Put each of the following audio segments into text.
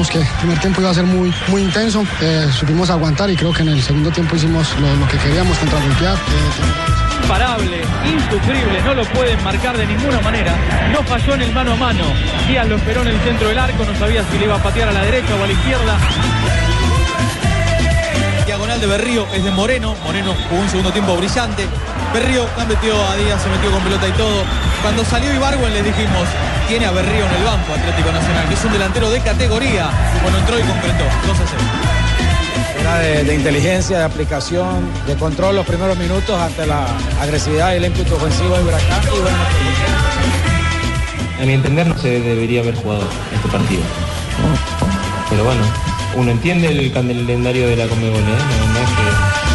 Sabíamos que el primer tiempo iba a ser muy, muy intenso, eh, supimos aguantar y creo que en el segundo tiempo hicimos lo, lo que queríamos, contragolpear. Eh, imparable, insufrible, no lo pueden marcar de ninguna manera. No falló en el mano a mano. Díaz lo esperó en el centro del arco, no sabía si le iba a patear a la derecha o a la izquierda. Diagonal de Berrío es de Moreno. Moreno jugó un segundo tiempo brillante. Berrío la metió a Díaz, se metió con pelota y todo. Cuando salió Ibargüen les dijimos, tiene a Berrío en el banco Atlético Nacional, que es un delantero de categoría. Bueno, entró y concretó. 2 a 0. Era de, de inteligencia, de aplicación, de control los primeros minutos ante la agresividad y el ímpetu ofensivo de Huracán. Y bueno, A mi entender no se debería haber jugado este partido. Pero bueno, uno entiende el calendario de la Conmebol, ¿eh? No, no es que-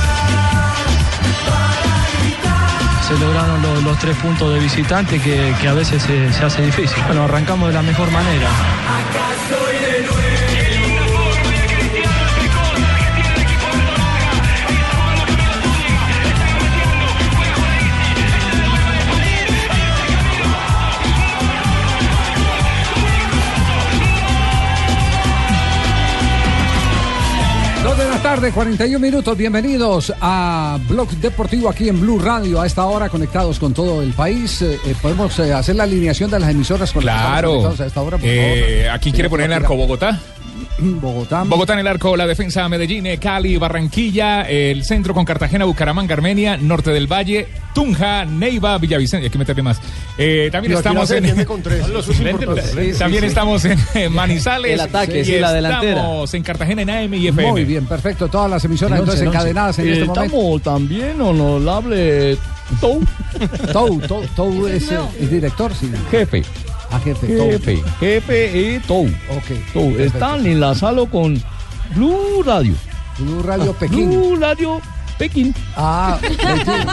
Se lograron los, tres puntos de visitante que, a veces se, se hace difícil. Bueno, arrancamos de la mejor manera. Tarde, 41 minutos. Bienvenidos a Blog Deportivo aquí en Blue Radio. A esta hora conectados con todo el país. Eh, eh, Podemos eh, hacer la alineación de las emisoras con las que Claro. a esta hora, por Eh, favor. aquí quiere poner el arco Bogotá. Bogotá. Bogotá en el arco, la defensa Medellín, eh, Cali, Barranquilla, el centro con Cartagena, Bucaramanga, Armenia, Norte del Valle, Tunja, Neiva, Villavicencio. Hay que meterle más. Eh, también Y aquí estamos en. también estamos en eh, Manizales. El ataque, y sí, la delantera. Estamos en Cartagena en AM y FM. Muy bien, perfecto. Todas las emisoras entonces encadenadas en este momento. Estamos también honorable Tou. Tou, Tou, Tou es eh, el director, sí. Jefe. Ah, jefe, Tou. Jefe. Jefe y Tou. Ok. Tou. Están enlazados con Blue Radio. Blue Radio Pekín. Blue Radio Pekín. Ah, Pekín,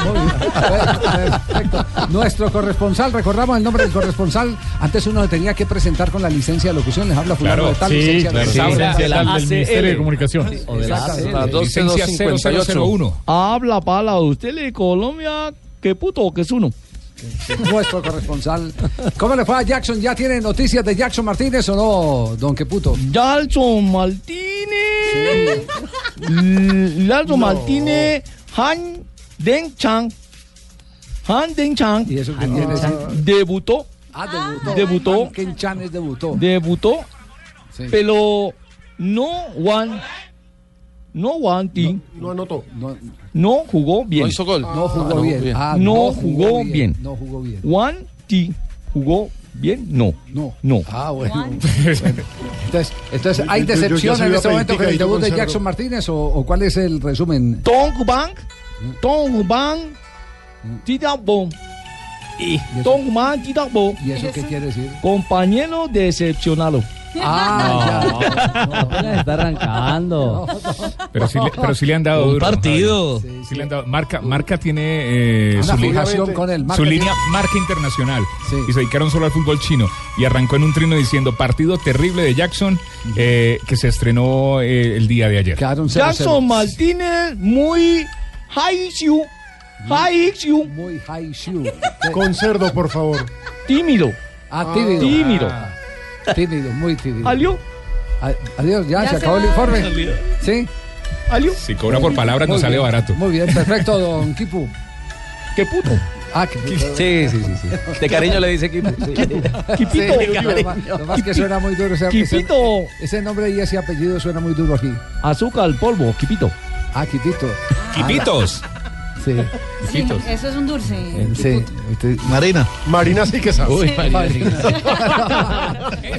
muy bien. Perfecto. Nuestro corresponsal, recordamos el nombre del corresponsal. Antes uno tenía que presentar con la licencia de locución. Les habla fulano Claro, de tal sí, licencia claro, de sí, tal. habla de la del. Ministerio de Comunicación. O de la. Licencia 0001. Habla para usted de Colombia. ¿Qué puto que es uno? Nuestro corresponsal. ¿Cómo le fue a Jackson? ¿Ya tiene noticias de Jackson Martínez o no, don Queputo? Jackson Martínez. L- Jackson Martínez. Han Den Chang. Han Den Chang. ¿Y eso qué quiere decir? Debutó. Ah, debutó. Debutó. Ken Chanes debutó. Debutó. Sí. Pero no one. No one thing. No anotó. No, No jugó bien. no jugó bien. Ah, No jugó bien. No jugó bien. One thing. ¿Jugó bien? No. No. No. Ah, bueno. Bueno. Entonces, entonces, ¿hay Yo- yo- yo decepción en este momento con el debut de. Jackson Martínez o, o cuál es el resumen? Tong Bang. Tong Bang. Tidak Bom. ¿Y eso, Tong Bang Tidak Bom. y eso qué quiere decir? Compañero decepcionado. Ah, ya. Apenas está arrancando. Pero sí, le, pero sí le han dado Un duro, partido. Javier. Sí le han dado- Marca, Marca tiene eh, Una su, li- fijación con el su línea marca internacional Sí. y se dedicaron solo al fútbol chino y arrancó en un trino diciendo partido terrible de Jackson eh, que se estrenó eh, el día de ayer. Quedaron 0-0. Jackson Martínez muy high issue. High issue. Muy high shoe. Con cerdo, por favor. Tímido. Ah, tímido. Tímido. Ah, tímido, muy tímido. ¿Alió? A- Adiós, ya, Ya se se acabó el va. informe. ¿Sí? ¿Alió? Si cobra por palabras no Muy sale bien. barato. Muy bien, perfecto, don Kipu. ¿Qué puto? Ah, que Sí, sí, sí, sí. De cariño le dice equipo. Quipito. lo más- lo más que suena muy duro. Ese, ese, Quipito. ese nombre y ese apellido suena muy duro aquí. Azúcar al polvo. Quipito. Ah, Quipito. Quipitos. Sí, Sí, eso es un dulce. sí. Usted- Marina. Marina sí que sabe. Uy, Marina.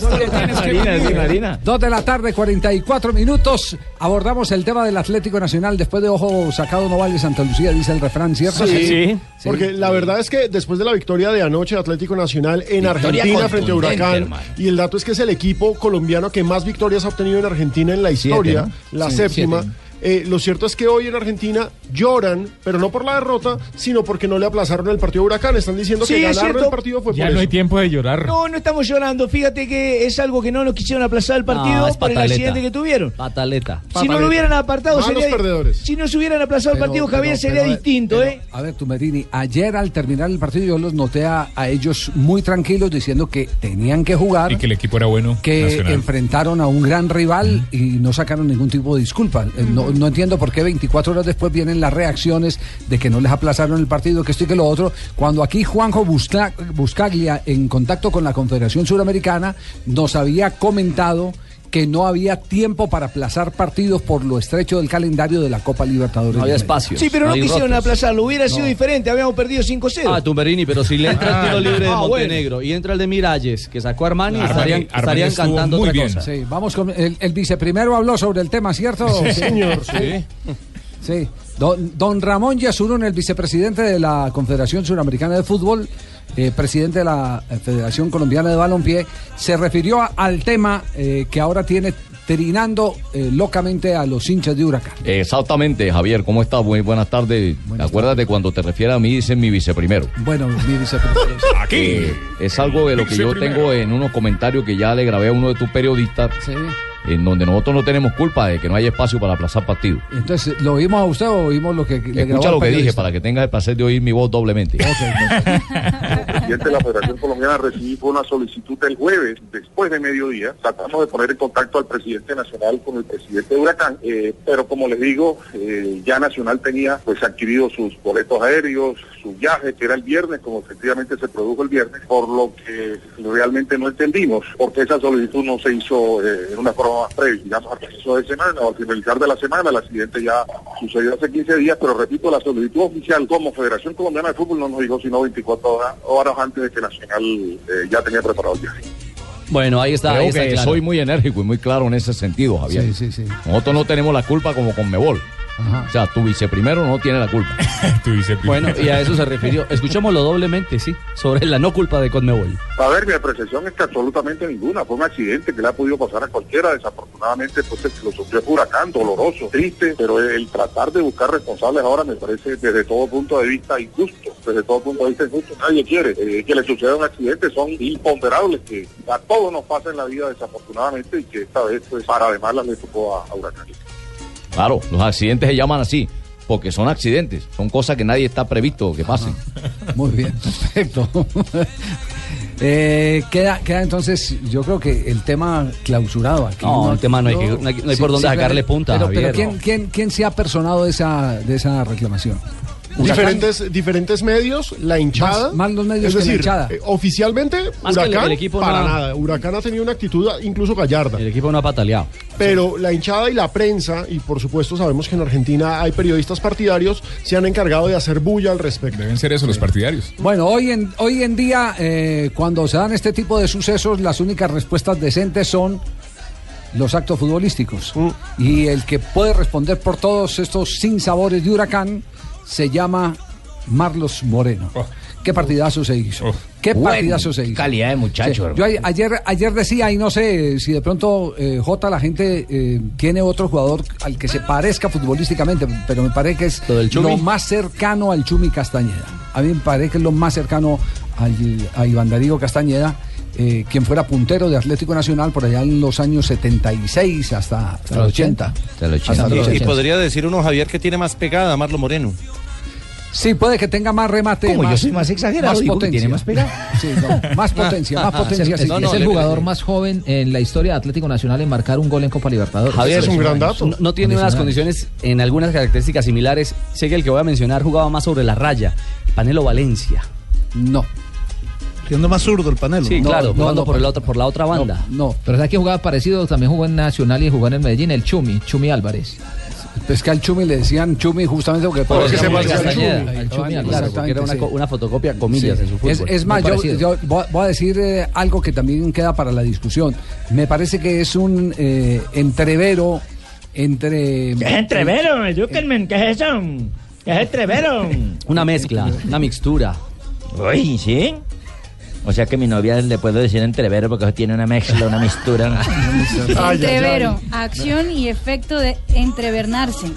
Marina, sí, Marina. Dos de la tarde, 44 minutos. Abordamos el tema del Atlético Nacional. Después de ojo sacado no vale Santa Lucía, dice el refrán, ¿cierto? Sí, Sí. Porque la verdad es que después de la victoria de anoche de Atlético Nacional en Argentina frente a contundente, Huracán, hermano. y el dato es que es el equipo colombiano que más victorias ha obtenido en Argentina en la historia, ¿no? la Sí, séptima. siete. Eh, lo cierto es que hoy en Argentina lloran, pero no por la derrota, sino porque no le aplazaron el partido a Huracán. Están diciendo Sí, que es ganaron el partido fue Ya por no hay tiempo de llorar. No, no estamos llorando. Fíjate que es algo que no nos quisieron aplazar el partido No, por el accidente que tuvieron. Pataleta. Si no lo hubieran apartado, Malos sería. perdedores. Si no se hubieran aplazado el Pero- partido, pero- Javier, sería pero, distinto, pero, ¿eh? A ver, Tumerini, ayer al terminar el partido yo los noté a, a ellos muy tranquilos diciendo que tenían que jugar, Y que el equipo era bueno. que Nacional. enfrentaron a un gran rival y no sacaron ningún tipo de disculpa. Eh, No, no entiendo por qué 24 horas después vienen las reacciones de que no les aplazaron el partido, que esto y que lo otro, cuando aquí Juanjo Busca- Buscaglia, en contacto con la Confederación Suramericana, nos había comentado que no había tiempo para aplazar partidos por lo estrecho del calendario de la Copa Libertadores. No había espacio. Sí, pero no, quisieron rotos. aplazarlo. Hubiera sido diferente. Habíamos perdido 5-0. Ah, Tumberini, pero si le entra el tiro libre de Ah, bueno. Montenegro y entra el de Miralles, que sacó a Armani, Armani- estarían, Armani estarían estuvo cantando muy otra bien. cosa. Sí, vamos con el, el viceprimero habló sobre el tema, ¿cierto? Sí, señor. Sí. Sí. Don, don Ramón Yasurún, el vicepresidente de la Confederación Suramericana de Fútbol, eh, presidente de la eh, Federación Colombiana de Balompié, se refirió a- al tema eh, que ahora tiene trinando eh, locamente a los hinchas de Huracán. Exactamente, Javier, ¿cómo estás? Muy buenas tardes. Acuérdate, cuando te refieres a mí, dices mi viceprimero. Bueno, mi vicepresidente. Eh, es algo de lo que yo Viceprimero. tengo en unos comentarios que ya le grabé a uno de tus periodistas, Sí. En donde nosotros no tenemos culpa de que no haya espacio para aplazar partidos. Entonces, ¿lo oímos a usted o oímos lo que le Escucha lo que dije para que tengas el placer de oír mi voz doblemente. presidente de la Federación Colombiana recibí una solicitud el jueves, después de mediodía. Tratamos de poner en contacto al presidente nacional con el presidente de Huracán, eh, pero como les digo, eh, ya Nacional tenía pues adquirido sus boletos aéreos, su viaje, que era el viernes, como efectivamente se produjo el viernes, por lo que realmente no entendimos porque esa solicitud no se hizo eh, en una forma más previa, digamos, al comienzo de semana o al finalizar de la semana. El accidente ya sucedió hace 15 días, pero repito, la solicitud oficial como Federación Colombiana de Fútbol no nos dijo sino 24 horas, horas antes de que Nacional eh, ya tenía preparado el viaje. Bueno, ahí está. ahí Creo está que claro. soy muy enérgico y muy claro en ese sentido, Javier. Sí, sí, sí. Nosotros no tenemos la culpa como con Mebol. Ajá. O sea, tu viceprimero no tiene la culpa. Bueno, y a eso se refirió. Escuchémoslo doblemente, sí, sobre la no culpa de Conmebol. A ver, mi apreciación es que absolutamente ninguna. Fue un accidente que le ha podido pasar a cualquiera. Desafortunadamente, pues lo sufrió huracán, doloroso, triste, pero el tratar de buscar responsables ahora me parece desde todo punto de vista injusto. Desde todo punto de vista injusto, nadie quiere eh, que le suceda un accidente. Son imponderables que a todos nos pasa en la vida desafortunadamente y que esta vez, pues, para además le tocó a, a huracán. Claro, los accidentes se llaman así, porque son accidentes, son cosas que nadie está previsto que pasen. Muy bien, perfecto. Eh, queda, queda entonces, yo creo que el tema clausurado aquí. No, el tema no hay que- no hay- no hay por dónde sacarle punta, Pero, pero ¿quién, no. quién, quién se ha personado de esa, de esa reclamación? Diferentes, diferentes medios, la hinchada. Más- más los medios es que la decir, hinchada. eh, oficialmente, Más Huracán, el equipo para no- nada. Huracán ha tenido una actitud incluso gallarda. El equipo no ha pataleado. Pero la hinchada y la prensa, y por supuesto sabemos que en Argentina hay periodistas partidarios, se han encargado de hacer bulla al respecto. Deben ser eso los partidarios. Bueno, hoy en, hoy en día, eh, cuando se dan este tipo de sucesos, las únicas respuestas decentes son los actos futbolísticos. Mm. Y el que puede responder por todos estos sinsabores de huracán se llama Marlos Moreno. ¿Qué partidazo se hizo? ¿Qué Buen partidazo se hizo? calidad de muchacho, Sí. Yo ayer, ayer decía, y no sé si de pronto eh, J, la gente eh, tiene otro jugador al que se parezca futbolísticamente, pero me parece que es lo más cercano al Chumi Castañeda. A mí me parece que es lo más cercano al, a Iván Darío Castañeda, eh, quien fuera puntero de Atlético Nacional por allá en los años 76 hasta, hasta el 80. Hasta el Y, y 80. podría decir uno, Javier, que tiene más pegada Marlo Moreno. Sí, puede que tenga más remate. ¿Cómo? Yo más, soy más exagerado, Más digo que potencia. tiene más pegada. Sí, no, más potencia, más Ah, potencia. es, sí. es el jugador más joven en la historia de Atlético Nacional en marcar un gol en Copa Libertadores. Javier, Impresionante. No, no tiene unas condiciones en algunas características similares. Sé que el que voy a mencionar jugaba más sobre la raya. Panelo Valencia. No. Siendo más zurdo el panelo. Sí, No, claro, no, jugando no, por, el otro, por la otra banda. No. Pero ¿sabes que jugaba parecido? También jugó en Nacional y jugó en el Medellín, el Chumi, Chumi Álvarez. Es que al Chumi le decían Chumi justamente porque Por parecía muy se Castañeda, al Chumi. al Chumi, Exactamente, claro, porque era una, sí. una fotocopia, comillas, Sí. en su fútbol. Es, es más, yo, voy a decir eh, algo que también queda para la discusión. Me parece que es un eh, entrevero entre... ¿Qué es entrevero? Edúquenme, ¿qué es eso? ¿Qué es entrevero? Una mezcla, una mixtura. Uy, ¿sí? O sea que mi novia le puedo decir entrevero porque tiene una mezcla, una mistura. Entrevero, acción y efecto de entrevernarse.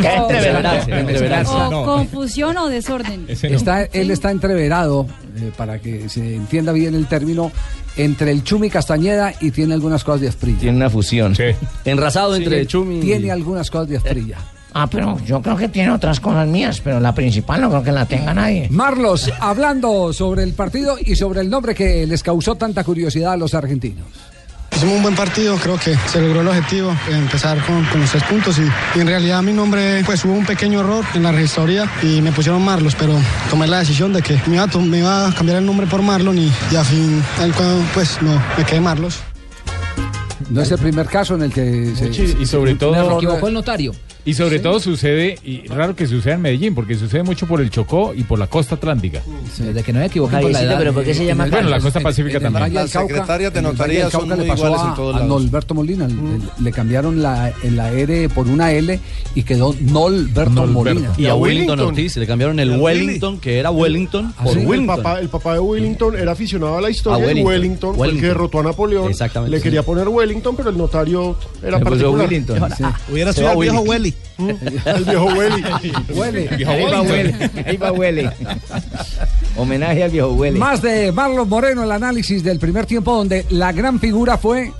¿Qué O- entrevernarse? Entreverarse. O No. confusión o desorden. Está, él está entreverado, eh, para que se entienda bien el término, entre el Chumi Castañeda y tiene algunas cosas de Asprilla. Tiene una fusión. Enrasado entre Chumi Tiene algunas cosas de Asprilla. Ah, pero yo creo que tiene otras cosas mías, pero la principal no creo que la tenga nadie. Marlos, hablando sobre el partido y sobre el nombre que les causó tanta curiosidad a los argentinos. Hicimos un buen partido, creo que se logró el objetivo, empezar con, con los tres puntos y, y en realidad mi nombre, pues hubo un pequeño error en la registraduría y me pusieron Marlos, pero tomé la decisión de que me iba a, to- me iba a cambiar el nombre por Marlon y, y a fin, pues no, me quedé Marlos. No es el primer caso en el que se, y sobre todo Se equivocó el notario. Y sobre todo sucede, y raro que suceda en Medellín, porque sucede mucho por el Chocó y por la costa atlántica. Desde que no me equivoqué con la edad. pero ¿por qué se llama Bueno, la costa pacífica En el también. Las secretarias de en notaría son muy le pasó iguales a, en todos a lados. Norberto Molina, le, le cambiaron la, la R por una L y quedó Nolberto Nolberto. Molina. y a Wellington Wellington. Ortiz le cambiaron el. Wellington, que era Wellington, ¿Ah, por sí? El Wellington. papá, el papá de Wellington era aficionado a la historia A y Wellington. Wellington fue el que Wellington. derrotó a Napoleón. Exactamente, Le sí. quería poner Wellington, pero el notario era particular. Wellington. Hubiera Se sido va el viejo. El. Huele. Ahí va huele. Ahí va huele. Homenaje al viejo huele. Más de Marlon Moreno, el análisis del primer tiempo donde la gran figura fue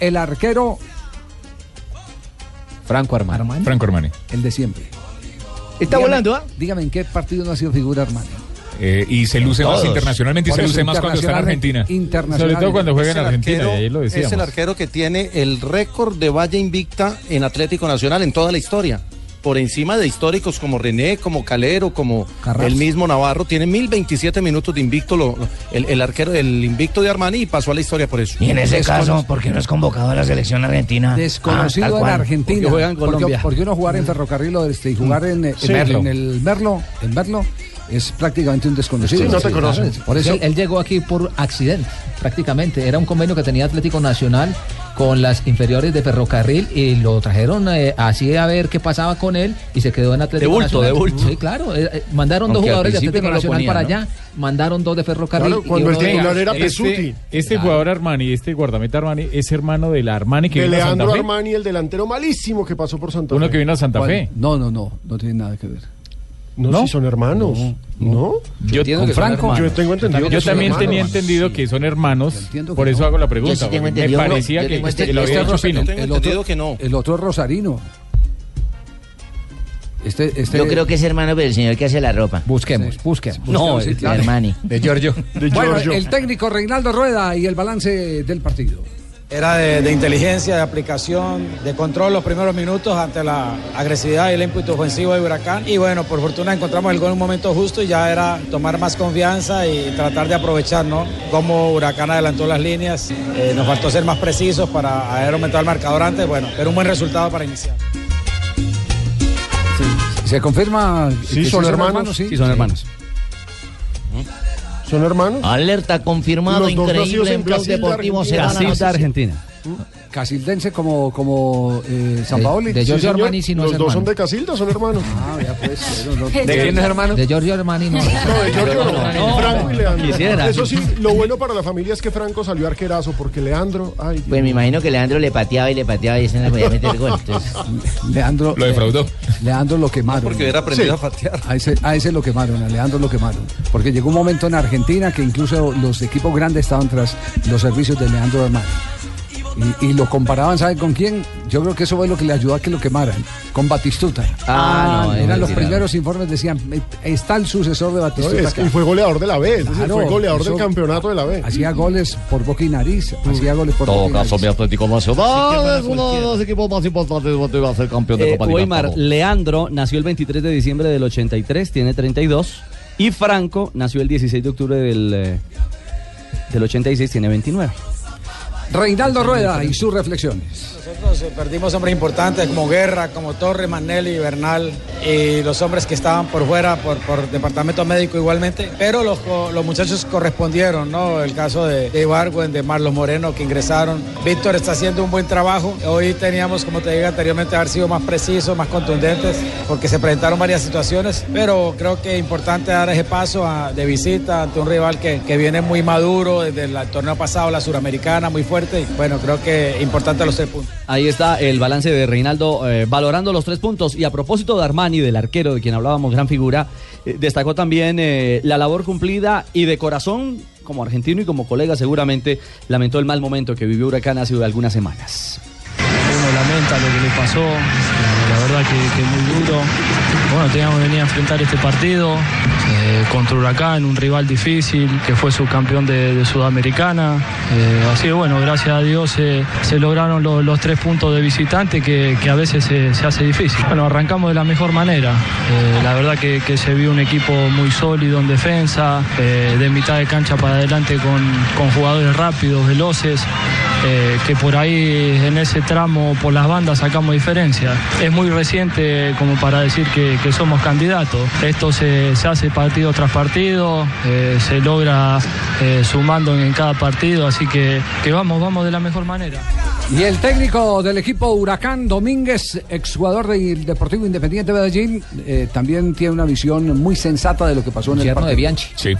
el arquero, Franco Armani. Franco Armani. el de siempre. Está Dígame- volando, ¿ah? Dígame en qué partido no ha sido figura Armani. Eh, y se luce más internacionalmente y se luce más cuando está en Argentina. Sobre todo cuando juega Es en Argentina, arquero- y ahí lo Es decíamos. el arquero que tiene el récord de valla invicta en Atlético Nacional en toda la historia. Por encima de históricos como René, como Calero, como Carrasco. el mismo Navarro. Tiene 1027 minutos de invicto lo- lo- el, el arquero, el invicto de Armani y pasó a la historia por eso. Y en ese caso, ¿por qué no es convocado a la selección argentina? Desconocido Ah, en. Argentina. Porque juega en Porque- Colombia. Porque, uno jugar en Ferrocarril Oeste y jugar en, en- Merlo. en el Merlo, en Merlo, es prácticamente un desconocido. Sí, no te conocen. Por eso, él, él llegó aquí por accidente, prácticamente. Era un convenio que tenía Atlético Nacional con las inferiores de Ferrocarril y lo trajeron eh, así a ver qué pasaba con él y se quedó en Atlético De bulto, Nacional. de bulto. Sí, claro. eh, eh, mandaron dos Aunque jugadores de Atlético no Nacional para ¿no? allá, mandaron dos de Ferrocarril. Claro, y cuando el uno de- titular era Este, Pesuti. este jugador Armani, este guardameta Armani, es hermano del Armani que De vino a Santa Leandro Fe. Armani, el delantero malísimo que pasó por Santa Uno Fe. que vino a Santa ¿cuál? Fe. No, no, no, no tiene nada que ver. No, ¿No? si son hermanos. ¿No? Yo, con Franco. Yo tengo entendido Yo que son también hermanos. tenía entendido que son hermanos, por eso no. hago la pregunta. sí me parecía yo que, tengo que entendido- lo había este hecho Pino. El otro, que no. el otro es Rosarino. Este, este, Yo creo que es hermano del señor que hace la ropa. Busquemos, busquemos. No, Sí, sí, claro. Armani. De Giorgio. De Bueno, Giorgio. el técnico Reinaldo Rueda y el balance del partido. Era de, de inteligencia, de aplicación, de control los primeros minutos ante la agresividad y el ímpetu ofensivo de Huracán. Y bueno, por fortuna encontramos el gol en un momento justo y ya era tomar más confianza y tratar de aprovechar, ¿no? Cómo Huracán adelantó las líneas. Eh, nos faltó ser más precisos para haber aumentado el marcador antes, bueno, pero un buen resultado para iniciar. ¿Se confirma? Sí, que son hermanos. sí? Sí, son hermanos. ¿Son hermanos? Alerta confirmado, Los dos nacidos increíble en en Blog Brasil, Deportivo se Argentina. van a Brasil, Argentina. Casildense como, como eh, San De- Paoli. de Sí, Giorgio señor. Armani sí no Los es dos hermano. son de Casilda, son hermanos. Ah, ya pues. bueno, no- ¿De quién es hermano? De Giorgio Armani no. No, de Giorgio no. No, Franco y Leandro. quisiera. Eso sí, lo bueno para la familia es que Franco salió arquerazo porque Leandro, ay, Dios Pues me imagino que Leandro le pateaba y le pateaba y ese no le podía meter gol. Entonces, Leandro. Lo defraudó. Leandro lo quemaron. Porque hubiera aprendido Sí. a patear. A ese, a ese lo quemaron, a Leandro lo quemaron. Porque llegó un momento en Argentina que incluso los equipos grandes estaban tras los servicios de Leandro Armani. Y, y lo comparaban, ¿saben con quién? Yo creo que eso fue lo que le ayudó a que lo quemaran. Con Batistuta. Ah, no, eran es los primeros informes, decían, "Eh, está el sucesor de No, Batistuta. es- acá". y fue goleador de la B, es decir, Claro, fue goleador eso- del campeonato de la B. Hacía goles por boca y nariz. Hacía goles por todo boca y caso, mi nariz. Atlético Nacional es uno de los equipos más importantes donde va a ser campeón de Eh, Copa Weimar. Leandro nació el 23 de diciembre del 83, tiene 32. Y Franco nació el 16 de octubre del, eh, del 86, tiene 29. Reinaldo Rueda y sus reflexiones. Nosotros eh, perdimos hombres importantes como Guerra, como Torre, Manelli, Bernal y los hombres que estaban por fuera, por, departamento médico igualmente, pero los, los muchachos correspondieron, ¿no? El caso de, de de Marlos Moreno que ingresaron. Víctor está haciendo un buen trabajo. Hoy teníamos, como te dije anteriormente, haber sido más precisos, más contundentes, porque se presentaron varias situaciones, pero creo que es importante dar ese paso de visita ante un rival que, que viene muy maduro desde el torneo pasado, la suramericana, muy fuerte. Bueno, creo que es importante los tres puntos. Ahí está el balance de Reinaldo eh, valorando los tres puntos. Y a propósito de Armani, del arquero de quien hablábamos, gran figura, eh, destacó también eh, la labor cumplida y de corazón, como argentino y como colega seguramente, lamentó el mal momento que vivió Huracán hace algunas semanas. Lamenta lo que le pasó, eh, la verdad que, que muy duro. Bueno, teníamos que venir a enfrentar este partido eh, contra Huracán, un rival difícil que fue subcampeón de, Sudamericana. Eh, así que bueno, gracias a Dios se lograron lo- los tres puntos de visitante que, a veces se, hace difícil. Bueno, arrancamos de la mejor manera. La verdad que, se vio un equipo muy sólido en defensa, de mitad de cancha para adelante con, jugadores rápidos, veloces que por ahí en ese tramo por las bandas sacamos diferencia. Es muy reciente como para decir que, que somos candidatos. Esto se, se hace partido tras partido, eh, se logra eh, sumando en cada partido, así que, que vamos, vamos de la mejor manera. Y el técnico del equipo Huracán, Domínguez, exjugador del Deportivo Independiente de Medellín, eh, también tiene una visión muy sensata de lo que pasó en el Yerno de partido. Bianchi. Sí.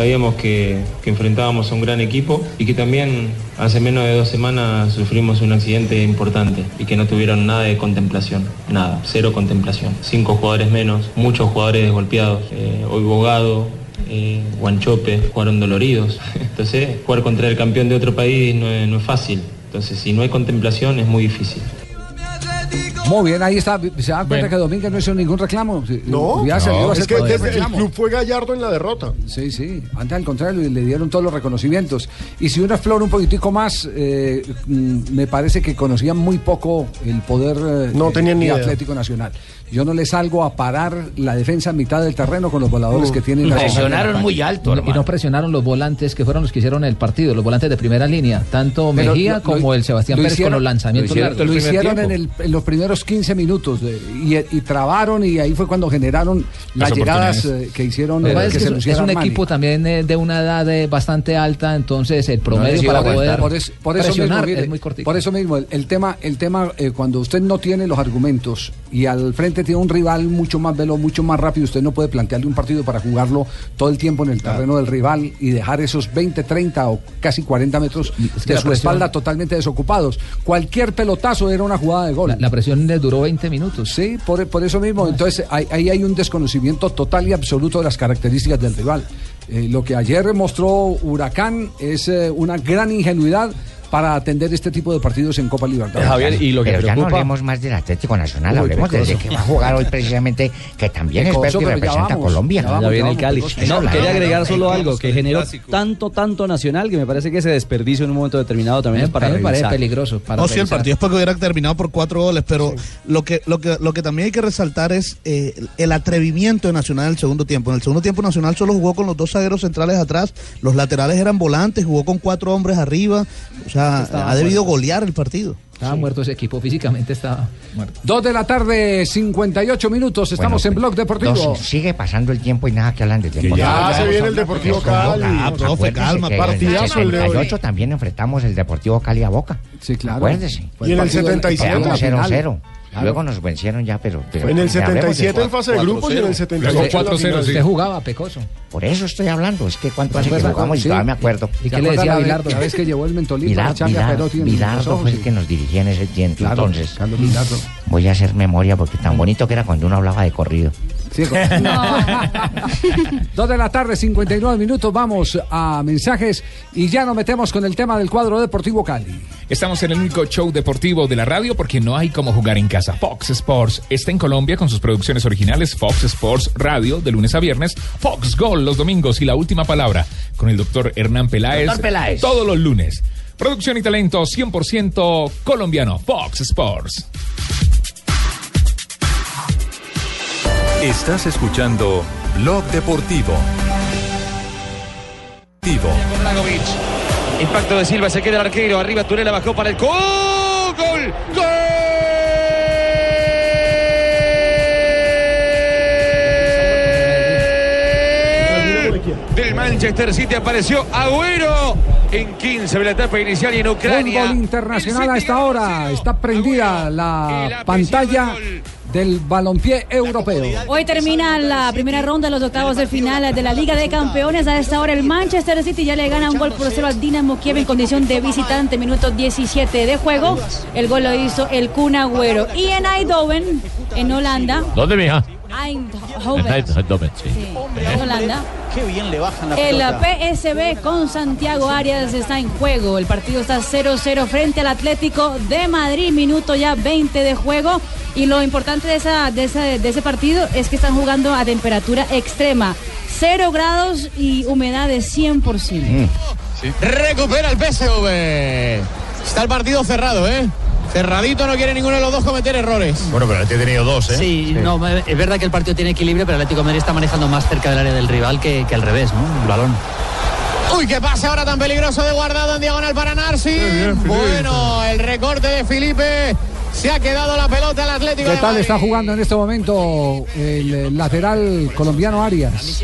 Sabíamos que, enfrentábamos a un gran equipo y que también hace menos de dos semanas sufrimos un accidente importante y que no tuvieron nada de contemplación, nada, cero contemplación. Cinco jugadores menos, muchos jugadores golpeados, eh, hoy Bogado, eh, Guanchope, jugaron doloridos. Entonces, jugar contra el campeón de otro país no es fácil. Entonces, si no hay contemplación es muy difícil. Muy bien, ahí está. ¿Se da cuenta Bueno. que Domínguez no hizo ningún reclamo? No, Hubiera salido a no, es que desde el club fue Gallardo en la derrota. Sí, sí. Antes al contrario, le dieron todos los reconocimientos. Y si uno explora un poquitico más, eh, mm, me parece que conocían muy poco el poder eh, No tenían ni de idea. Atlético Nacional. Yo no le salgo a parar la defensa en mitad del terreno con los voladores que tienen. Nacional. Y no presionaron los volantes que fueron los que hicieron el partido, los volantes de primera línea, tanto Pero Mejía lo- lo- como el Sebastián lo Pérez hicieron- con los lanzamientos Lo largos. hicieron, en, el- en los primeros 15 minutos de- y, y trabaron y ahí fue cuando generaron las, Las llegadas eh, que hicieron eh, es que que se es, es un Armani. equipo también eh, de una edad eh, bastante alta, entonces el promedio iba para poder por, es- por eso mismo, mire, es muy cortito. por eso mismo el, el tema el tema eh, cuando usted no tiene los argumentos y al frente tiene un rival mucho más veloz mucho más rápido usted no puede plantearle un partido para jugarlo todo el tiempo en el terreno del rival y dejar esos 20 30 o casi 40 metros que de su presión- espalda totalmente desocupados. Cualquier pelotazo era una jugada de gol. La, la presión le duró 20 minutos. Sí, por, por eso mismo. Entonces, ahí, ahí hay un desconocimiento total y absoluto de las características del rival. Eh, lo que ayer mostró Huracán es eh, una gran ingenuidad para atender este tipo de partidos en Copa Libertadores. Pero ya no hablemos más del Atlético Nacional, Uy, hablemos del de Pecoso. que va a jugar hoy precisamente, que también es y representa a Colombia. ya vamos, Ya viene el Cali. No, quería agregar solo algo que generó tanto, tanto Nacional que me parece que ese desperdicio en un momento determinado también es para me parece peligroso. Para no, sí, el partido es porque hubiera terminado por cuatro goles, pero lo, que, lo, que, lo que también hay que resaltar es eh, el atrevimiento de Nacional en el segundo tiempo. En el segundo tiempo Nacional solo jugó con los dos zagueros centrales atrás, los laterales eran volantes, jugó con cuatro hombres arriba, o sea, sea, estaba ha debido muerto. golear el partido. Estaba sí. muerto ese equipo, físicamente estaba muerto. Dos de la tarde, 58 minutos, estamos bueno, en pues, Blog Deportivo. Dos, sigue pasando el tiempo y nada que hablan de tiempo. Que ya, ah, ya, se viene el Deportivo Cali. Ah, profe, calma, partidazo. En el 78 también enfrentamos el Deportivo Cali a Boca. Sí, claro. Acuérdese. Y en el 77. 0-0. Luego nos vencieron ya, pero... pero en el 77 en fase de grupos y en el 78 4-0. Jugaba, Pecoso. Por eso estoy hablando, es que cuánto pues hace que pues, jugamos y todavía me acuerdo. ¿Y qué le decía a Bilardo? La vez que llevó el mentolito a Bilardo fue el que nos dirigía en ese tiempo, entonces. Voy a hacer memoria porque tan bonito que era cuando uno hablaba de corrido. Dos de la tarde, 59 minutos. Vamos a mensajes y ya nos metemos con el tema del cuadro Deportivo Cali. Estamos en el único show deportivo de la radio porque no hay como jugar en casa. Fox Sports está en Colombia con sus producciones originales Fox Sports Radio de lunes a viernes, Fox Gol los domingos y la última palabra con el doctor Hernán Peláez, Doctor Peláez. todos los lunes. Producción y talento 100% colombiano, Fox Sports. Estás escuchando Blog Deportivo. Deportivo. Impacto de Silva, se queda el arquero. Arriba Turela bajó para el gol. ¡Gol! ¡Gol! Del Manchester City apareció Agüero en 15 de la etapa inicial y en Ucrania. Fútbol internacional a esta hora. Está prendida la pantalla del balompié europeo. Hoy termina la primera ronda de los octavos de final de la Liga de Campeones. A esta hora el Manchester City ya le gana un gol por cero al Dinamo Kiev en condición de visitante, minuto 17 de juego. El gol lo hizo el Kun Agüero. Y en Eindhoven, en Holanda, ¿Dónde, mija? Eindhoven, Eindhoven, sí. en Holanda, Qué bien le bajan la el pelota. PSB con Santiago Arias está en juego. El partido está 0-0 frente al Atlético de Madrid, minuto ya 20 de juego. Y lo importante de, esa, de, esa- de ese partido es que están jugando a temperatura extrema. 0 grados y humedad de 100%. Recupera el PSV. Está el partido cerrado, ¿eh? Cerradito, no quiere ninguno de los dos cometer errores. Bueno, pero este ha tenido dos, ¿eh? Sí, no, es verdad que el partido tiene equilibrio, pero el Atlético de Madrid está manejando más cerca del área del rival que, que al revés, ¿no? El balón. Uy, qué pase ahora tan peligroso de guardado en diagonal para Narci. Bueno, el recorte de Felipe. Se ha quedado la pelota al Atlético ¿Qué tal está jugando en este momento el eh, lateral colombiano Arias?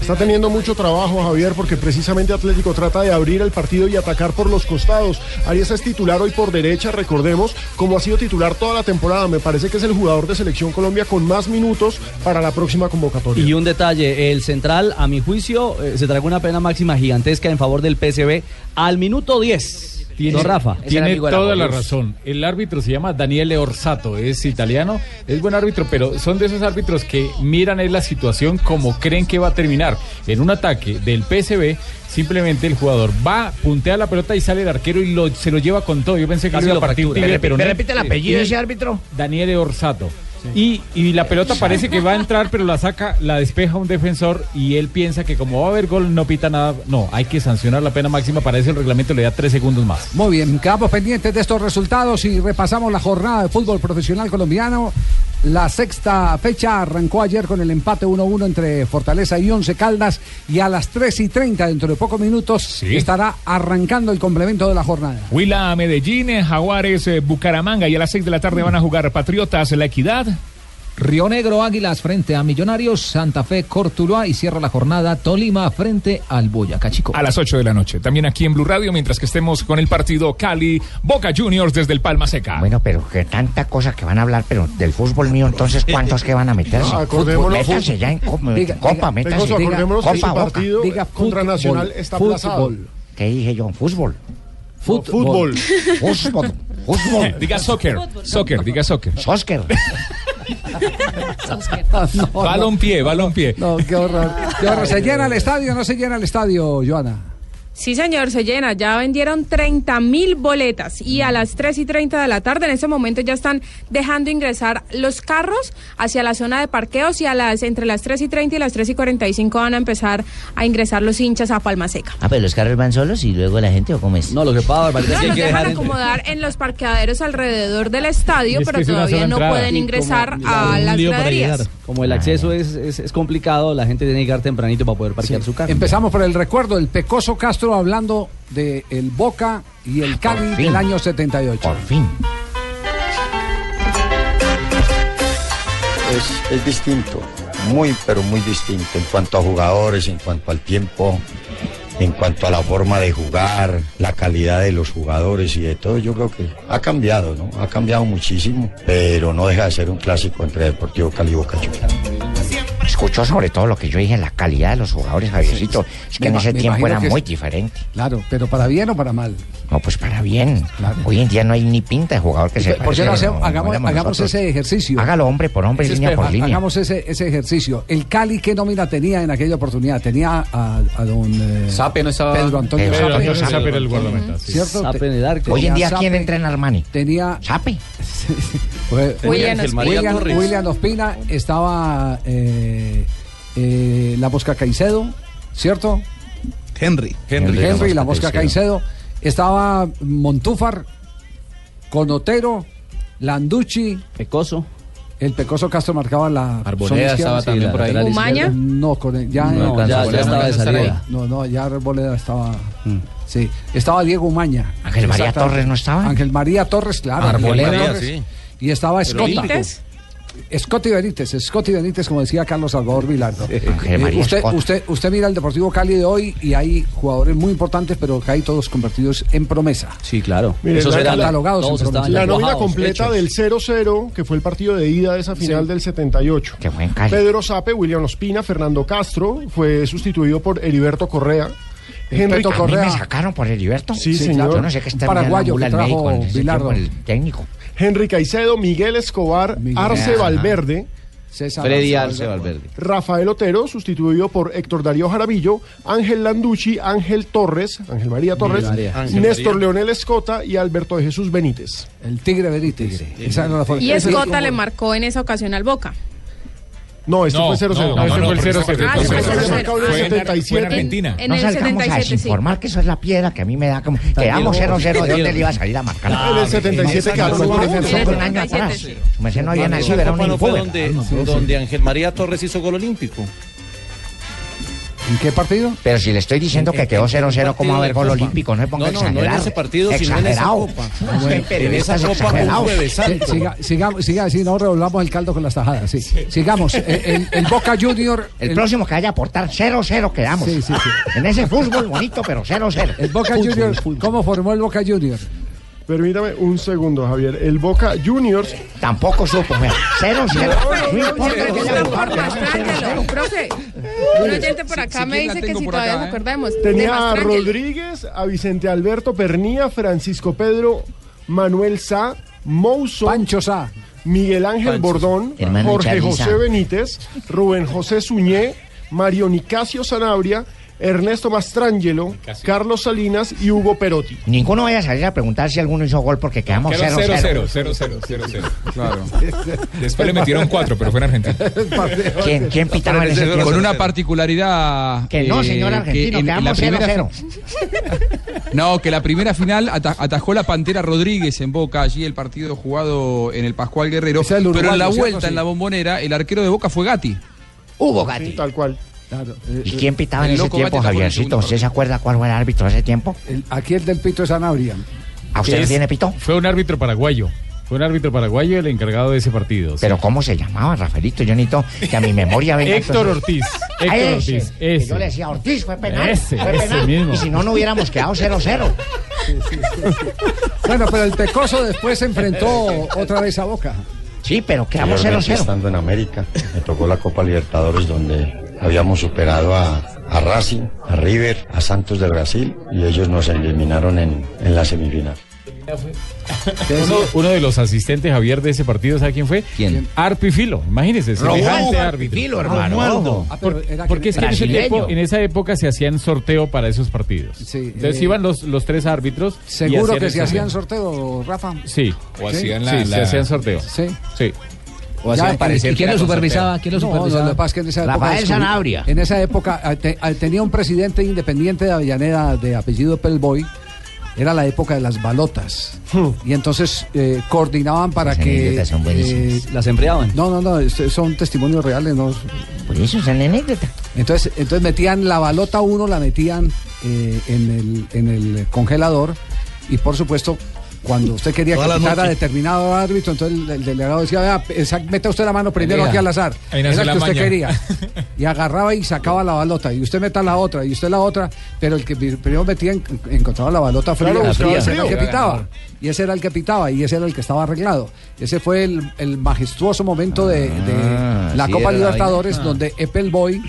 Está teniendo mucho trabajo Javier porque precisamente Atlético trata de abrir el partido y atacar por los costados. Arias es titular hoy por derecha, recordemos, como ha sido titular toda la temporada. Me parece que es el jugador de Selección Colombia con más minutos para la próxima convocatoria. Y un detalle, el central, a mi juicio, eh, se tragó una pena máxima gigantesca en favor del PSV al minuto 10. Don Rafa. Tiene toda la razón. El árbitro se llama Daniele Orsato, es italiano, es buen árbitro, pero son de esos árbitros que miran es la situación como creen que va a terminar. En un ataque del PSV, simplemente el jugador va, puntea la pelota y sale el arquero y lo, se lo lleva con todo. Yo pensé que Casi iba a lo partir fractura. tibia, ¿Me pero me repite el apellido de Tiene ese árbitro? Daniele Orsato. Y, y la pelota parece que va a entrar, pero la saca, la despeja un defensor y él piensa que como va a haber gol no pita nada. No, hay que sancionar la pena máxima. Para eso el reglamento le da tres segundos más. Muy bien, quedamos pendientes de estos resultados y repasamos la jornada de fútbol profesional colombiano. La sexta fecha arrancó ayer con el empate 1-1 entre Fortaleza y Once Caldas y a las 3 y 30, dentro de pocos minutos, estará arrancando el complemento de la jornada. Huila, Medellín, Jaguares, eh, Bucaramanga y a las 6 de la tarde van a jugar Patriotas, La Equidad. Río Negro Águilas frente a Millonarios, Santa Fe Cortuluá y cierra la jornada Tolima frente al Boyacá Chico. A las 8 de la noche. También aquí en Blue Radio, mientras que estemos con el partido Cali, Boca Juniors desde el Palma Seca. Bueno, pero que tanta cosa que van a hablar, pero del fútbol mío, entonces, ¿cuántos que van a meterse? No, acordémonos, métanse fútbol. ya en copa, Diga, copa diga, métanse. Pecoso, acordémonos copa, su partido Diga contra fútbol, Nacional está fútbol. aplazado. ¿Qué dije yo? Fútbol. Fútbol. Fútbol. Fútbol. Diga soccer, soccer, diga soccer. Soccer. balón pie, balón pie. No, qué horror. Qué horror. ¿Se llena el estadio o no se llena el estadio, Joana? Sí, señor, se llena. Ya vendieron 30 mil boletas y a las 3 y 30 de la tarde, en ese momento, ya están dejando ingresar los carros hacia la zona de parqueos y a las entre las 3 y 30 y las 3 y 45 van a empezar a ingresar los hinchas a Palma Seca. Ah, pero los carros van solos y luego la gente, ¿o cómo es? No, lo que pasa, No, los dejan acomodar en los parqueaderos alrededor del estadio, Es que pero es todavía no entrada. pueden ingresar como- a las graderías. Como el acceso es, es, es complicado, la gente tiene que llegar tempranito para poder parquear su carro. Empezamos por el recuerdo, el Pecoso Castro hablando de el Boca y el Cali del año 78. Por fin. es, es distinto, muy pero muy distinto en cuanto a jugadores, en cuanto al tiempo, en cuanto a la forma de jugar, la calidad de los jugadores y de todo. Yo creo que ha cambiado, ¿no? Ha cambiado muchísimo, pero no deja de ser un clásico entre Deportivo Cali y Boca Juniors. Escuchó sobre todo lo que yo dije, la calidad de los jugadores, Javiercito. Es que Me en ese tiempo era muy es- diferente. Claro, pero para bien o para mal. No, pues para bien. Hoy en día no hay ni pinta de jugador que se ¿Por qué no hacemos- hagamos, hagamos ese ejercicio? Hágalo hombre por hombre, Ese línea por línea. Hagamos ese, ese ejercicio. ¿El Cali qué nómina tenía en aquella oportunidad? Tenía a, a don eh, Sape no estaba- Pedro Antonio Pedro Sape. Antonio Sape Sape era el guardameta, sí. ¿Cierto? Sape en el arco. Hoy en día, ¿quién entra en Armani? Tenía Sape. William. William Ospina, estaba eh, eh, la Mosca Caicedo, ¿cierto? Henry. Henry, Henry, la Mosca Caicedo. Estaba Montúfar, Conotero, Landucci. Pecoso. El Pecoso Castro marcaba la Arboleda estaba también por ahí. ¿Umaña? No, con el- ya, No, no, ya- ya estaba de salida. No, no, ya Arboleda estaba. Sí, estaba Diego Umaña. Ángel María. Torres no estaba. Ángel María Torres, claro. Arboleda, María Torres. sí. Y estaba Escota. Scotty Benítez, Scotty Benítez, como decía Carlos Salvador Vilardo. Eh, usted, usted, usted mira el Deportivo Cali de hoy y hay jugadores muy importantes, pero que hay todos convertidos en promesa. Sí, claro. Mire, Esos la- eran catalogados en promesa. La nómina completa del 0-0, que fue el partido de ida de esa final Sí. del 78. Qué buen Cali. Pedro Sape, William Ospina, Fernando Castro, fue sustituido por Heriberto Correa. Henry Correa. ¿A mí me sacaron por Heriberto? Sí, Sí, señor. claro. Yo no sé qué está Paraguayo Paraguayo que trajo el el técnico. Henry Caicedo, Miguel Escobar, Arce Ajá. Valverde. Freddy Arce Valverde. Rafael Otero, sustituido por Héctor Darío Jaramillo, Ángel Landucci, Ángel Torres, Ángel María Torres, María. Ángel Néstor María. Leonel Escota y Alberto de Jesús Benítez. El Tigre Benítez. Y es Escota como- le marcó en esa ocasión al Boca. No, este No, fue 0-0. no, no, Este no, fue el porque 0-0. ese fue el Este fue 0-0. marcado en el Fue en- 77. fue en Argentina. En no el salgamos a 77, sí. desinformar que eso es la piedra que a mí me da como... Quedamos 0-0, ¿de dónde le iba a salir a marcar? En el 77 quedaron Fue uno a uno. un año atrás. Su merced no había nacido, era un donde, donde Ángel María Torres hizo gol olímpico. ¿En qué partido? Pero si le estoy diciendo que quedó 0-0, ¿cómo va a haber gol olímpico? No se ponga No, no, no en exagerado. ese partido, sino en esa Exagerado. copa. Usted, En esa copa, Sí, santo. siga, sigamos, siga, sí, no revolvamos el caldo con las tajadas. Sí. Sigamos. Eh, El, el Boca Junior. El, próximo que vaya a aportar 0-0 quedamos. Sí, sí, sí. En ese fútbol bonito, pero 0-0. El Boca Fútbol, Junior. fútbol. ¿Cómo formó el Boca Junior? Permítame un segundo, Javier. El Boca Juniors. Tampoco supo, mira. 0-0. No importa que pero Demuéstralo, profe. Un oyente por acá me dice que si todavía nos acordamos. Tenía a. Rodríguez, a Vicente Alberto Pernía, Francisco Pedro, Manuel Sá, Mouso, Pancho Sá, Miguel Ángel. Bordón, Jorge José. Benítez, Rubén José Suñé, Mario Nicasio Sanabria, Ernesto Mastrangelo, Carlos Salinas y Hugo Perotti. Ninguno vaya a salir a preguntar si alguno hizo gol porque quedamos Quedó 0-0. 0-0, 0-0, 0-0. Claro. Después le metieron 4, pero fue en Argentina. ¿Quién, quién pitaba en ese tiempo? Con una particularidad. Que no, eh, señor argentino, en- en quedamos la primera 0-0. No, que la primera final ata- atajó la Pantera Rodríguez en Boca, allí el partido jugado en el Pascual Guerrero. Pero en la vuelta, en la bombonera, el arquero de Boca fue Gatti. Hugo Gatti. tal cual. ¿Y quién pitaba en el ese tiempo, en Javiercito? ¿Usted se acuerda cuál fue el árbitro de ese tiempo? El- aquí el del Pito de Sanabria. ¿A usted es- tiene pito? Fue un árbitro paraguayo. Fue un árbitro paraguayo el encargado de ese partido. ¿Pero cómo se llamaba, Rafaelito? Yo necesito que a mi memoria venga. Héctor entonces- Ortiz. Ah, Héctor ese, Ortiz. Ese. Yo le decía, Ortiz, fue penal. Ese, fue ese penal. mismo. Y si no, no hubiéramos quedado 0-0. Bueno, pero el Pecoso después se enfrentó otra vez a Boca. Sí, pero quedamos Anteriormente, 0-0. estando en América, me tocó la Copa Libertadores donde habíamos superado a, a Racing, a River, a Santos de Brasil y ellos nos eliminaron en, en la semifinal. Uno, uno de los asistentes Javier de ese partido, ¿sabe quién fue? ¿Quién? Arpi Filo, imagínese, semejante árbitro. Arpifilo, hermano. Ah, pero Por- porque es que en, ese tiempo- en esa época se hacían sorteo para esos partidos. Sí, Entonces eh, iban los, los tres árbitros. Seguro que se hacían sorteo. sorteo, Rafa. Sí. O Sí. hacían la. sí, se hacían sorteo. Sí. Sí. O Ya, hacían parecer ¿y que quién lo supervisaba? ¿Quién lo supervisaba? No, lo que pasa es que en esa época Rafael Sanabria. En esa época te- ah, tenía un presidente independiente de Avellaneda de apellido Pelboy. Era la época de las balotas. Y entonces eh, coordinaban para Esas que. anécdotas son buenísimas. Las empleaban. no, no, no, son testimonios reales. No, Por eso es una anécdota. entonces, entonces metían la balota uno, la metían eh, en, el, en el congelador y por supuesto cuando usted quería quitara noche. determinado árbitro, entonces el, el delegado decía, vea, meta usted la mano primero Mira, aquí al azar. nació el la que usted maña. quería. Y agarraba y sacaba la balota. Y usted meta la otra, y usted la otra. Pero el que pri- primero metía en- encontraba la balota fría, Claro, el ese era el que pitaba. Y ese era el que pitaba, y ese era el que estaba arreglado. Ese fue el, el majestuoso momento de, de Ah, la sí, Copa la Libertadores, vaina. donde Apple Boy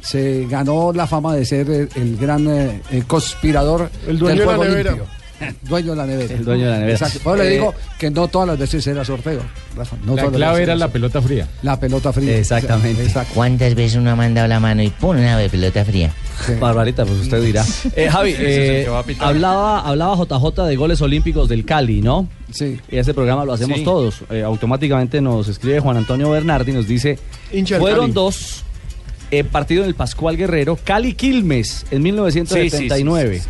se ganó la fama de ser el, el gran eh, eh, conspirador El dueño del de la juego nevera. limpio. Dueño de la nevera. El dueño de la nevera. Exacto. Por eso le Eh, digo que no todas las veces era sorteo. Rafa, no La todas las clave era la pelota fría. la pelota fría. Exactamente. Exacto. ¿Cuántas veces uno ha mandado la mano y pone una de pelota fría? Barbarita, pues usted dirá. Eh, Javi, eh, hablaba, hablaba JJ de goles olímpicos del Cali, ¿no? Sí. Y ese programa lo hacemos Sí. todos. Eh, automáticamente nos escribe Juan Antonio Bernardi y nos dice, fueron Cali. dos eh, partidos en el Pascual Guerrero, Cali Quilmes en 1979.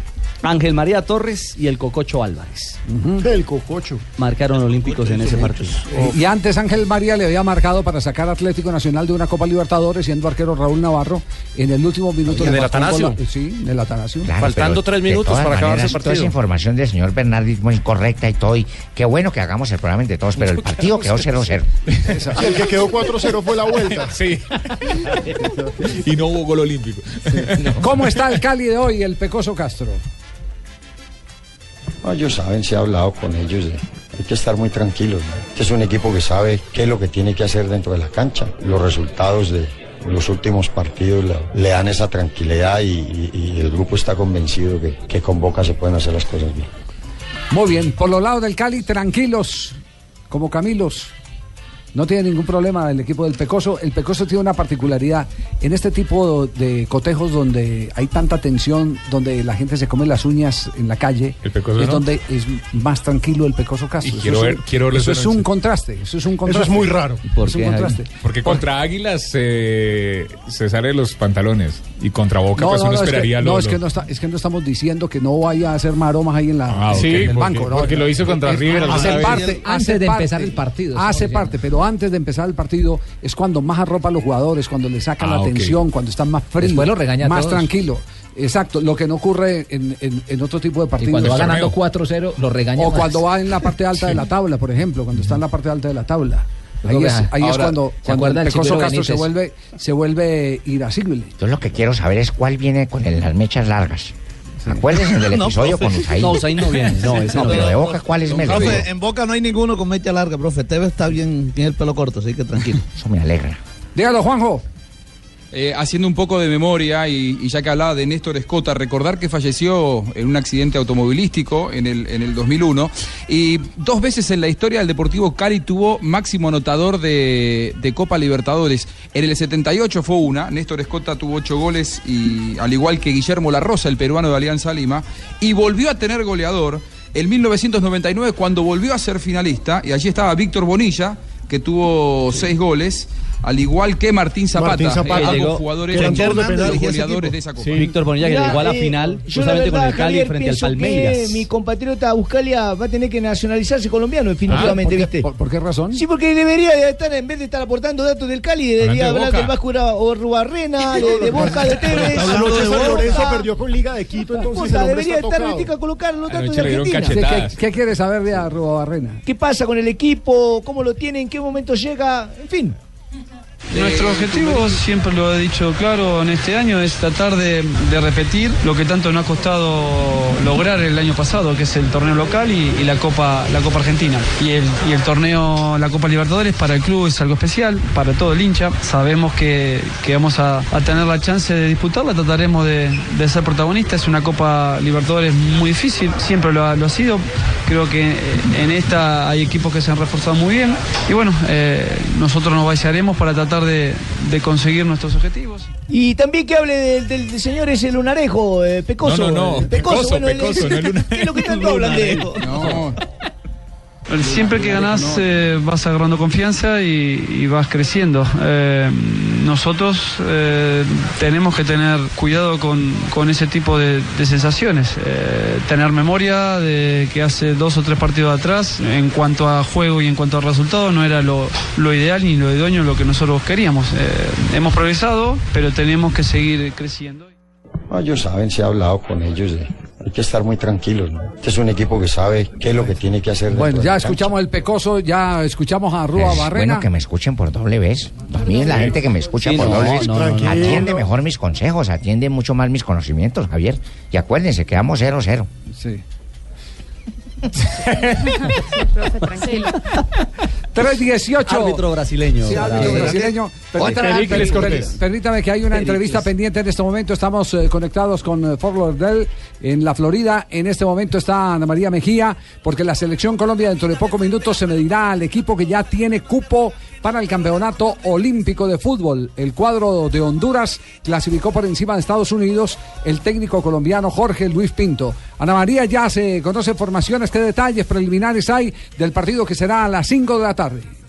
Ángel María Torres y el Cococho Álvarez. El cococho. Marcaron olímpicos en ese partido. Eh, Y antes Ángel María le había marcado para sacar Atlético Nacional de una Copa Libertadores, siendo arquero Raúl Navarro, en el último minuto marcó un Atanasio. Sí, del Atanasio. Claro, Faltando tres minutos para acabarse el maneras, Toda esa partido. información del señor Bernardi muy correcta y todo. Y qué bueno que hagamos el programa entre todos, pero el partido quedó 0-0. Sí, el que quedó 4-0 fue la vuelta. Sí. y no hubo gol olímpico. ¿Cómo está el Cali de hoy, el Pecoso Castro? No, ellos saben, se ha hablado con ellos. de- hay que estar muy tranquilos. Este es un equipo que sabe qué es lo que tiene que hacer dentro de la cancha. Los resultados de los últimos partidos le, dan esa tranquilidad y el grupo está convencido que, que con Boca se pueden hacer las cosas bien. Muy bien, por los lados del Cali, tranquilos, como Camilos. No tiene ningún problema el equipo del Pecoso. El Pecoso tiene una particularidad. En este tipo de cotejos donde hay tanta tensión, donde la gente se come las uñas en la calle, El Pecoso es no. donde es más tranquilo el Pecoso Castro. Y Eso quiero es ver- un- quiero Eso es un contraste. Eso es un Eso contraste. es muy raro. ¿Por Es un qué, contraste. Porque contra Águilas eh, se sale los pantalones y contra Boca pues uno es que- esperaría no, lo- es que lo- no, está- es que no estamos diciendo que no vaya a hacer maromas ahí en, la, Ah, ok. en el porque- banco. ¿no? porque lo hizo contra Es- River Hace parte, Antes hace de parte, empezar el partido, Hace parte, pero antes de empezar el partido es cuando más arropa a los jugadores, cuando le saca Ah, la ok. tensión, cuando están más fríos, más todos. tranquilo. Exacto, lo que no ocurre en, en- en otro tipo de Y partidos. cuando va ganando 4-0, lo regaña O más. cuando va en la parte alta de la tabla, por ejemplo, cuando está en la parte alta de la tabla. Ahí es, ahí es cuando, ¿se cuando el Pecoso Castro se vuelve, se vuelve irascible. Yo lo que quiero saber es cuál viene con el- las mechas largas. Acuérdense del episodio con Usain. No, Usain no viene. No, ese no pero de Boca, ¿cuál es Melo? Profe, en Boca no hay ninguno con mecha larga, profe. Tevez está bien, tiene el pelo corto, así que tranquilo. Eso me alegra. Dígalo, Juanjo. Eh, haciendo un poco de memoria y, ya que hablaba de Néstor Escota, recordar que falleció en un accidente automovilístico en el, en el 2001 y dos veces en la historia del Deportivo Cali tuvo máximo anotador de, Copa Libertadores. En el 78 fue una, Néstor Escota tuvo ocho goles y al igual que Guillermo La Rosa, el peruano de Alianza Lima, y volvió a tener goleador en 1999 cuando volvió a ser finalista y allí estaba Víctor Bonilla que tuvo seis goles. Al igual que Martín Zapata, Martín Zapata. eh, ambos Llegó- jugadores los goleadores de esa Copa. Víctor Bonilla que Mirá, llegó a la eh, final yo la justamente con el Cali Javier, frente al Palmeiras. mi compatriota Buscalia va a tener que nacionalizarse colombiano, definitivamente, Ah, ¿por qué- ¿viste? por- por qué razón? Sí, porque debería de estar, en vez de estar aportando datos del Cali, debería hablar Boca. del Vasco o Rubarrena, de, de Boca, de Tevez. Lorenzo perdió con Liga de Quito, entonces Puta, el hombre debería está estar ahorita a colocar los datos de Argentina. ¿Qué, qué, qué quiere saber de Arroba Barrena? ¿Qué pasa con el equipo? ¿Cómo lo tiene? ¿En momento llega? En fin. Nuestro objetivo, siempre lo he dicho claro en este año, es tratar de, de repetir lo que tanto nos ha costado lograr el año pasado, que es el torneo local y, y la Copa la Copa Argentina. Y el, y el torneo, la Copa Libertadores, para el club es algo especial, para todo el hincha. Sabemos que, que vamos a, a tener la chance de disputarla, trataremos de, de ser protagonistas. Es una Copa Libertadores muy difícil, siempre lo ha, lo ha sido. Creo que en esta hay equipos que se han reforzado muy bien. Y bueno, eh, nosotros nos basearemos para tratar de, de conseguir nuestros objetivos. Y también que hable del, del- señor ese lunarejo, eh, Pecoso. No, no, no, eh, Pecoso, bueno, el- Pecoso, no el ¿Qué es lo que tanto hablan de él? Siempre que ganás eh, vas agarrando confianza y, y vas creciendo. Eh, nosotros eh, tenemos que tener cuidado con, con ese tipo de, de sensaciones. Eh, tener memoria de que hace dos o tres partidos atrás, en cuanto a juego y en cuanto a resultados, no era lo, lo ideal ni lo idóneo lo que nosotros queríamos. Eh, hemos progresado, pero tenemos que seguir creciendo. No, ellos saben, se ha hablado con ellos. de- hay que estar muy tranquilos. ¿no? Este es un equipo que sabe qué es lo que tiene que hacer. Bueno, ya escuchamos el Pecoso, ya escuchamos a Arroba Es Barrena. bueno que me escuchen por doble vez. A mí la gente que me escucha Sí, por no, doble vez no, no, no. atiende mejor mis consejos, atiende mucho más mis conocimientos, Javier. Y acuérdense, quedamos 0-0. Sí. tranquilo. 318. Árbitro brasileño. Sí, árbitro brasileño. Permítame, permítame que hay una Pericles. entrevista pendiente en este momento. Estamos eh, conectados con eh, Fort Lauderdale en la Florida. En este momento está Ana María Mejía, porque la selección Colombia dentro de pocos minutos se medirá al equipo que ya tiene cupo para el campeonato olímpico de fútbol. El cuadro de Honduras clasificó por encima de Estados Unidos el técnico colombiano Jorge Luis Pinto. Ana María, ya se conoce formaciones, qué detalles preliminares hay del partido que será a las 5 de la tarde.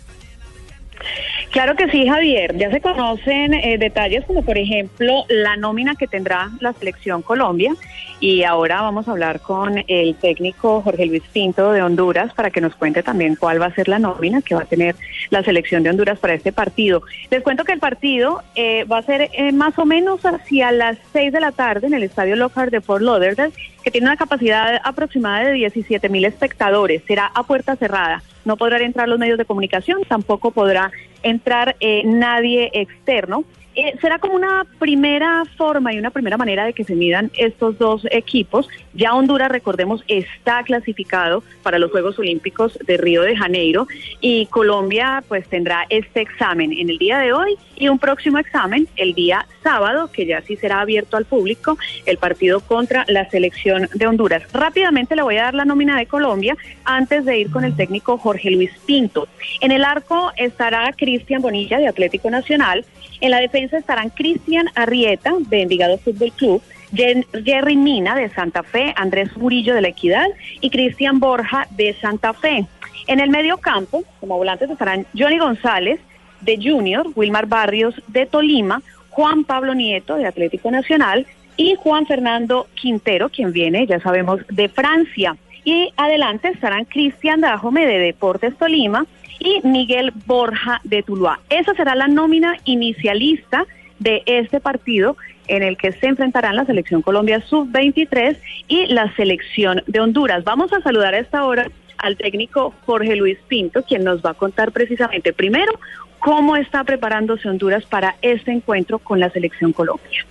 Claro que sí, Javier. Ya se conocen eh, detalles como, por ejemplo, la nómina que tendrá la selección Colombia Y ahora vamos a hablar con el técnico Jorge Luis Pinto de Honduras para que nos cuente también cuál va a ser la nómina que va a tener la selección de Honduras para este partido. Les cuento que el partido eh, va a ser eh, más o menos hacia las 6 de la tarde en el Estadio Lockhart de Fort Lauderdale, que tiene una capacidad aproximada de 17 mil espectadores. Será a puerta cerrada. No podrán entrar los medios de comunicación, tampoco podrá entrar eh, nadie externo. Eh, será como una primera forma y una primera manera de que se midan estos dos equipos. Ya Honduras, recordemos, está clasificado para los Juegos Olímpicos de Río de Janeiro y Colombia pues tendrá este examen en el día de hoy y un próximo examen el día sábado, que ya sí será abierto al público, el partido contra la selección de Honduras. Rápidamente le voy a dar la nómina de Colombia antes de ir con el técnico Jorge Luis Pinto. En el arco estará Cristian Bonilla de Atlético Nacional. En la defensa estarán Cristian Arrieta de Envigado Fútbol Club, Jerry Mina de Santa Fe, Andrés Murillo de La Equidad y Cristian Borja de Santa Fe. En el medio campo, como volantes estarán Johnny González de Junior, Wilmar Barrios de Tolima, Juan Pablo Nieto de Atlético Nacional y Juan Fernando Quintero, quien viene, ya sabemos, de Francia. Y adelante estarán Cristian Dajome de Deportes Tolima y Miguel Borja de Tuluá. Esa será la nómina inicialista de este partido en el que se enfrentarán la selección Colombia sub-23 y la selección de Honduras. Vamos a saludar a esta hora al técnico Jorge Luis Pinto, quien nos va a contar precisamente primero cómo está preparándose Honduras para este encuentro con la selección Colombia.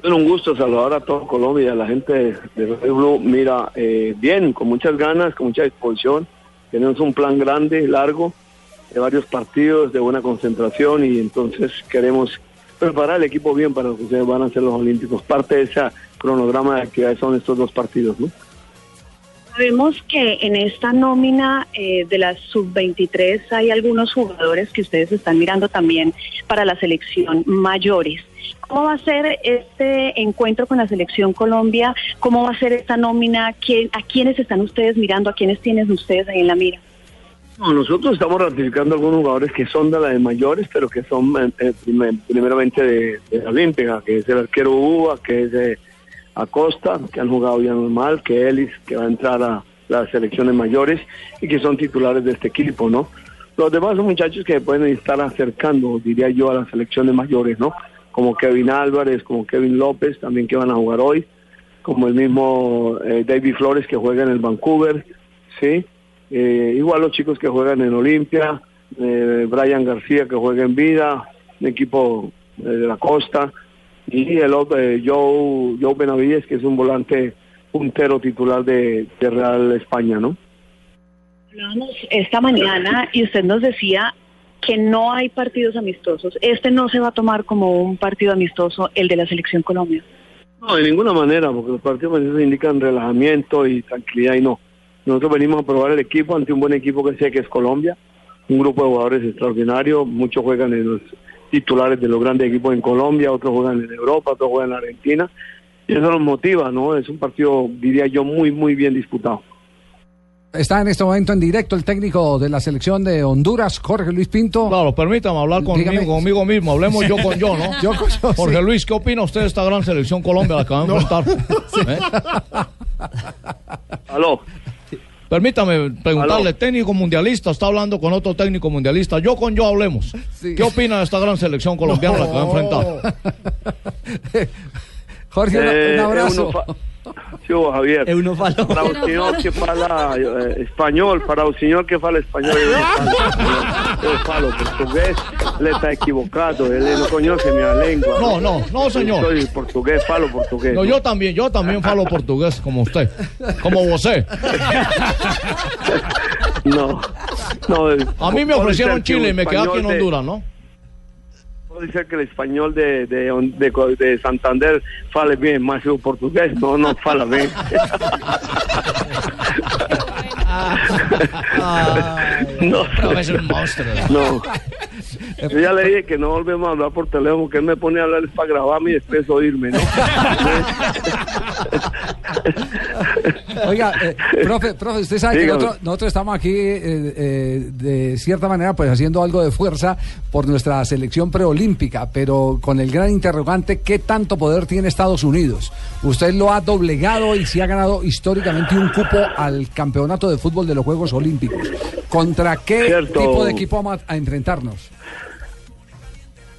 Bueno, un gusto saludar a todo Colombia, la gente de Radio Blue. Mira, eh, bien, con muchas ganas, con mucha disposición. Tenemos un plan grande, largo, de varios partidos, de buena concentración y entonces queremos preparar el equipo bien para lo que se van a hacer los Olímpicos. Parte de ese cronograma de actividades son estos dos partidos, ¿no? Sabemos que en esta nómina eh, de la sub-23 hay algunos jugadores que ustedes están mirando también para la selección mayores. ¿Cómo va a ser este encuentro con la selección Colombia? ¿Cómo va a ser esta nómina? ¿Quién- ¿A quiénes están ustedes mirando? ¿A quiénes tienen ustedes ahí en la mira? No, nosotros estamos ratificando algunos jugadores que son de las de mayores, pero que son eh, eh, primer- primeramente de, de Olímpica, que es el arquero Uva, que es de Acosta, que han jugado ya normal, que Ellis, que va a entrar a las selecciones mayores y que son titulares de este equipo, ¿no? Los demás son muchachos que pueden estar acercando, diría yo, a las selecciones mayores, ¿no? Como Kevin Álvarez, como Kevin López, también que van a jugar hoy, como el mismo eh, David Flores que juega en el Vancouver, ¿sí? Eh, igual los chicos que juegan en Olimpia, eh, Brian García que juega en Vida, un equipo eh, de la costa, y el otro, eh, Joe, Joe Benavides, que es un volante puntero titular de, Real España, ¿no? Hablábamos esta mañana y usted nos decía que no hay partidos amistosos. Este no se va a tomar como un partido amistoso, el de la selección Colombia. No, de ninguna manera, porque los partidos amistosos indican relajamiento y tranquilidad y no. Nosotros venimos a probar el equipo ante un buen equipo que sé que es Colombia, un grupo de jugadores extraordinarios, muchos juegan en los titulares de los grandes equipos en Colombia, otros juegan en Europa, otros juegan en Argentina, y eso nos motiva, ¿no? Es un partido, diría yo, muy, muy bien disputado. Está en este momento en directo el técnico de la selección de Honduras, Jorge Luis Pinto. Claro, permítame hablar conmigo, Dígame. conmigo mismo. Hablemos yo con yo, ¿no? Yo con yo, Jorge sí. Luis, ¿qué opina usted de esta gran selección Colombia la que va a enfrentar? ¿Eh? Aló. Permítame preguntarle, Aló. técnico mundialista, está hablando con otro técnico mundialista. Yo con yo hablemos. ¿Qué opina de esta gran selección colombiana la que va a enfrentar? Jorge, un- Eh, un abrazo. Sí, hubo, Javier. Para un señor que fala eh, español, para un señor que fala español, yo falo, portugués, le está equivocado, él no conoce mi lengua. No, no, no, señor. Yo soy portugués, falo portugués. No, yo también, yo también falo portugués como usted, como usted. No, no. A mí me ofrecieron Chile y me quedé aquí en Honduras, ¿no? Puedo decir que el español de, de, de, de Santander fale bien, más que el portugués no, no fala bien. no, es un monstruo. No. Yo ya le dije que no volvemos a hablar por teléfono, que él me pone a hablar para grabarme y después oírme, ¿no? Oiga, eh, profe, profe, usted sabe que nosotros, nosotros estamos aquí eh, eh, de cierta manera pues haciendo algo de fuerza por nuestra selección preolímpica, pero con el gran interrogante, ¿qué tanto poder tiene Estados Unidos? Usted lo ha doblegado y se ha ganado históricamente un cupo al campeonato de fútbol de los Juegos Olímpicos. ¿Contra qué Cierto. tipo de equipo vamos a enfrentarnos?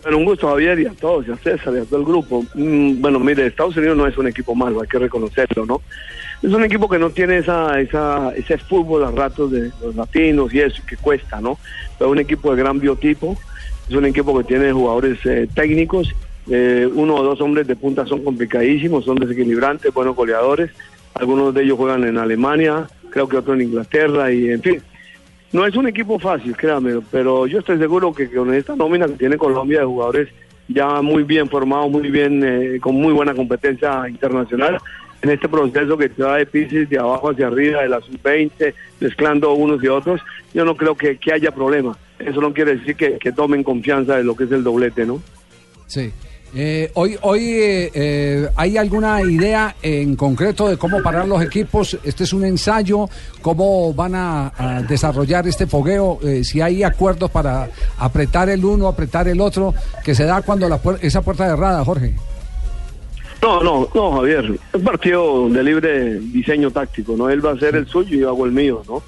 Bueno, un gusto, Javier, y a todos, y a César, y a todo el grupo. Mm, bueno, mire, Estados Unidos no es un equipo malo, hay que reconocerlo, ¿no? Es un equipo que no tiene esa, esa, ese fútbol a ratos de los latinos y eso, que cuesta, ¿no? Pero es un equipo de gran biotipo, es un equipo que tiene jugadores eh, técnicos, eh, uno o dos hombres de punta son complicadísimos, son desequilibrantes, buenos goleadores, algunos de ellos juegan en Alemania, creo que otro en Inglaterra, y en fin, no es un equipo fácil, créame, pero yo estoy seguro que con esta nómina que tiene Colombia de jugadores ya muy bien formados, muy bien, eh, con muy buena competencia internacional, en este proceso que se va de Pisces de abajo hacia arriba, de la sub-20, mezclando unos y otros, yo no creo que, que haya problema. Eso no quiere decir que, que tomen confianza de lo que es el doblete, ¿no? Sí. Eh, hoy hoy eh, eh, hay alguna idea en concreto de cómo parar los equipos. Este es un ensayo. ¿Cómo van a, desarrollar este fogueo? Eh, si hay acuerdos para apretar el uno, apretar el otro, que se da cuando la puer- esa puerta cerrada, Jorge. No, no, no, Javier. Es un partido de libre diseño táctico, ¿no? Él va a hacer el suyo y yo hago el mío, ¿no?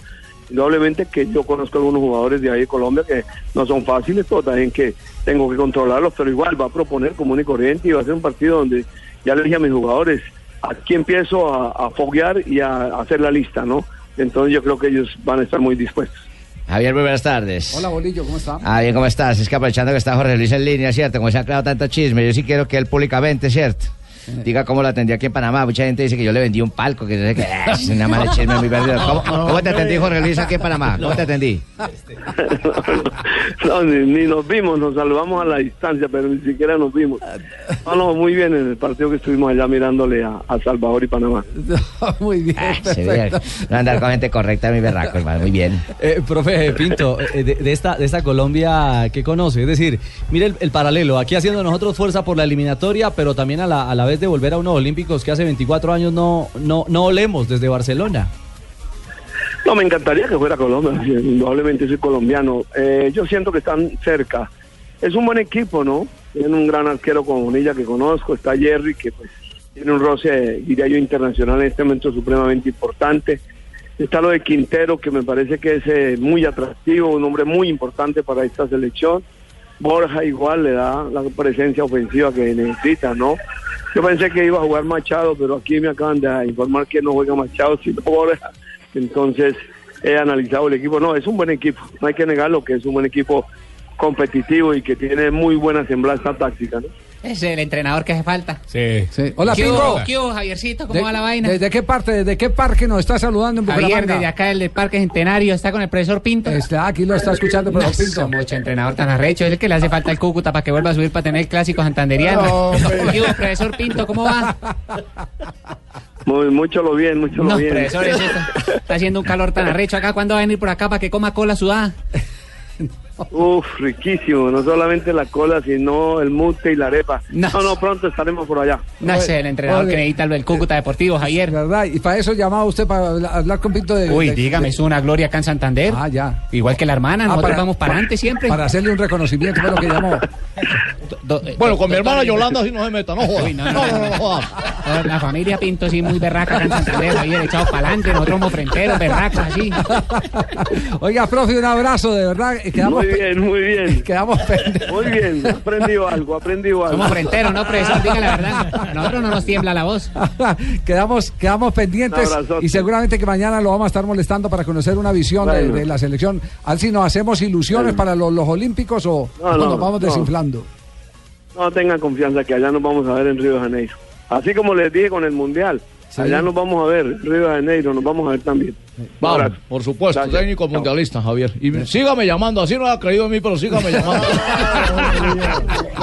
Indudablemente que yo conozco algunos jugadores de ahí de Colombia que no son fáciles, pero también que tengo que controlarlos, pero igual va a proponer común y corriente y va a ser un partido donde ya le dije a mis jugadores, aquí empiezo a, a foguear y a, a hacer la lista, ¿no? Entonces yo creo que ellos van a estar muy dispuestos. Javier, muy buenas tardes. Hola, Bolillo, ¿cómo está? Ah, bien, ¿cómo estás? Es que aprovechando que está Jorge Luis en línea, ¿cierto? Como se ha creado tanto chisme, yo sí quiero que él públicamente, ¿cierto? Diga cómo lo atendí aquí en Panamá. Mucha gente dice que yo le vendí un palco, que. Ah, Es una mala chisme muy perdido. ¿Cómo, cómo te atendí, Jorge Luis, aquí en Panamá? ¿Cómo te atendí? No, ni, ni nos vimos, nos saludamos a la distancia, pero ni siquiera nos vimos. No, no, muy bien en el partido que estuvimos allá mirándole a, a Salvador y Panamá. Muy bien, Se ve, no andar con gente correcta, mi berraco, hermano. Muy bien. Eh, profe Pinto, eh, de, de esta, de esta Colombia que conoce, es decir, mire el, el paralelo, aquí haciendo nosotros fuerza por la eliminatoria, pero también a la, a la vez de volver a unos Olímpicos que hace 24 años no, no, no olemos desde Barcelona. No, me encantaría que fuera Colombia, indudablemente soy colombiano. Eh, yo siento que están cerca. Es un buen equipo, ¿no? Tienen un gran arquero con Bonilla que conozco, está Jerry que pues tiene un roce, diría yo, internacional en este momento supremamente importante. Está lo de Quintero, que me parece que es eh, muy atractivo, un hombre muy importante para esta selección. Borja igual le da la presencia ofensiva que necesita, ¿no? Yo pensé que iba a jugar Machado, pero aquí me acaban de informar que no juega Machado, sino Borja. Entonces he analizado el equipo. No, es un buen equipo, no hay que negarlo que es un buen equipo competitivo y que tiene muy buena semblanza táctica, ¿no? Es el entrenador que hace falta. Sí. Hola, ¿Qué Pingo. ¿Qué hubo, Javiercito? ¿Cómo ¿De- va la vaina? ¿Desde qué parte, desde qué parque nos está saludando en Javier, Bucaramanga? desde acá del Parque Centenario, está con el profesor Pinto. Está, aquí lo está escuchando el profesor Pinto. Mucho entrenador tan arrecho, es el que le hace falta el Cúcuta para que vuelva a subir para tener el clásico santanderiano. No. ¿Qué hubo, profesor Pinto? ¿Cómo va? Muy, mucho lo bien, mucho No, lo bien. profesor, eso está, está haciendo un calor tan arrecho acá. ¿Cuándo va a venir por acá para que coma cola sudada? Uf, riquísimo, no solamente la cola, sino el mute y la arepa. No, no, pronto estaremos por allá. No sé, el entrenador Oye. que necesita el Cúcuta Deportivo, Javier. ¿Verdad? Y para eso llamaba usted para habla- hablar con Pinto de. Uy, de- dígame, de- es una gloria acá en Santander. Ah, ya. Igual que la hermana, Ah, nosotros para- vamos para adelante siempre. Para hacerle un reconocimiento, fue lo que llamó. Bueno, con mi hermana Yolanda sí no se meta, no joda. Uy, no, no, no. La familia Pinto sí muy berraca acá en Santander, Javier, echados para adelante, nosotros somos fronteros, berracos así. Oiga, profe, un abrazo, de verdad. eh, Quedamos, Muy bien, muy bien. quedamos pendientes. Muy bien, aprendido algo, aprendido algo. Somos fronteros, ¿no, profesor? Diga la verdad. A nosotros no nos tiembla la voz. quedamos, quedamos pendientes y seguramente que mañana lo vamos a estar molestando para conocer una visión de, Bueno. de la selección. Al si nos hacemos ilusiones Bueno. para los, los Olímpicos o, No, o no, nos vamos no. desinflando. No tengan confianza que allá nos vamos a ver en Río de Janeiro. Así como les dije con el Mundial, allá nos vamos a ver, en Río de Janeiro nos vamos a ver también. Vamos, por supuesto, Gracias. técnico mundialista, Javier. Y sígame llamando, así no ha creído en mí, pero sígame llamando.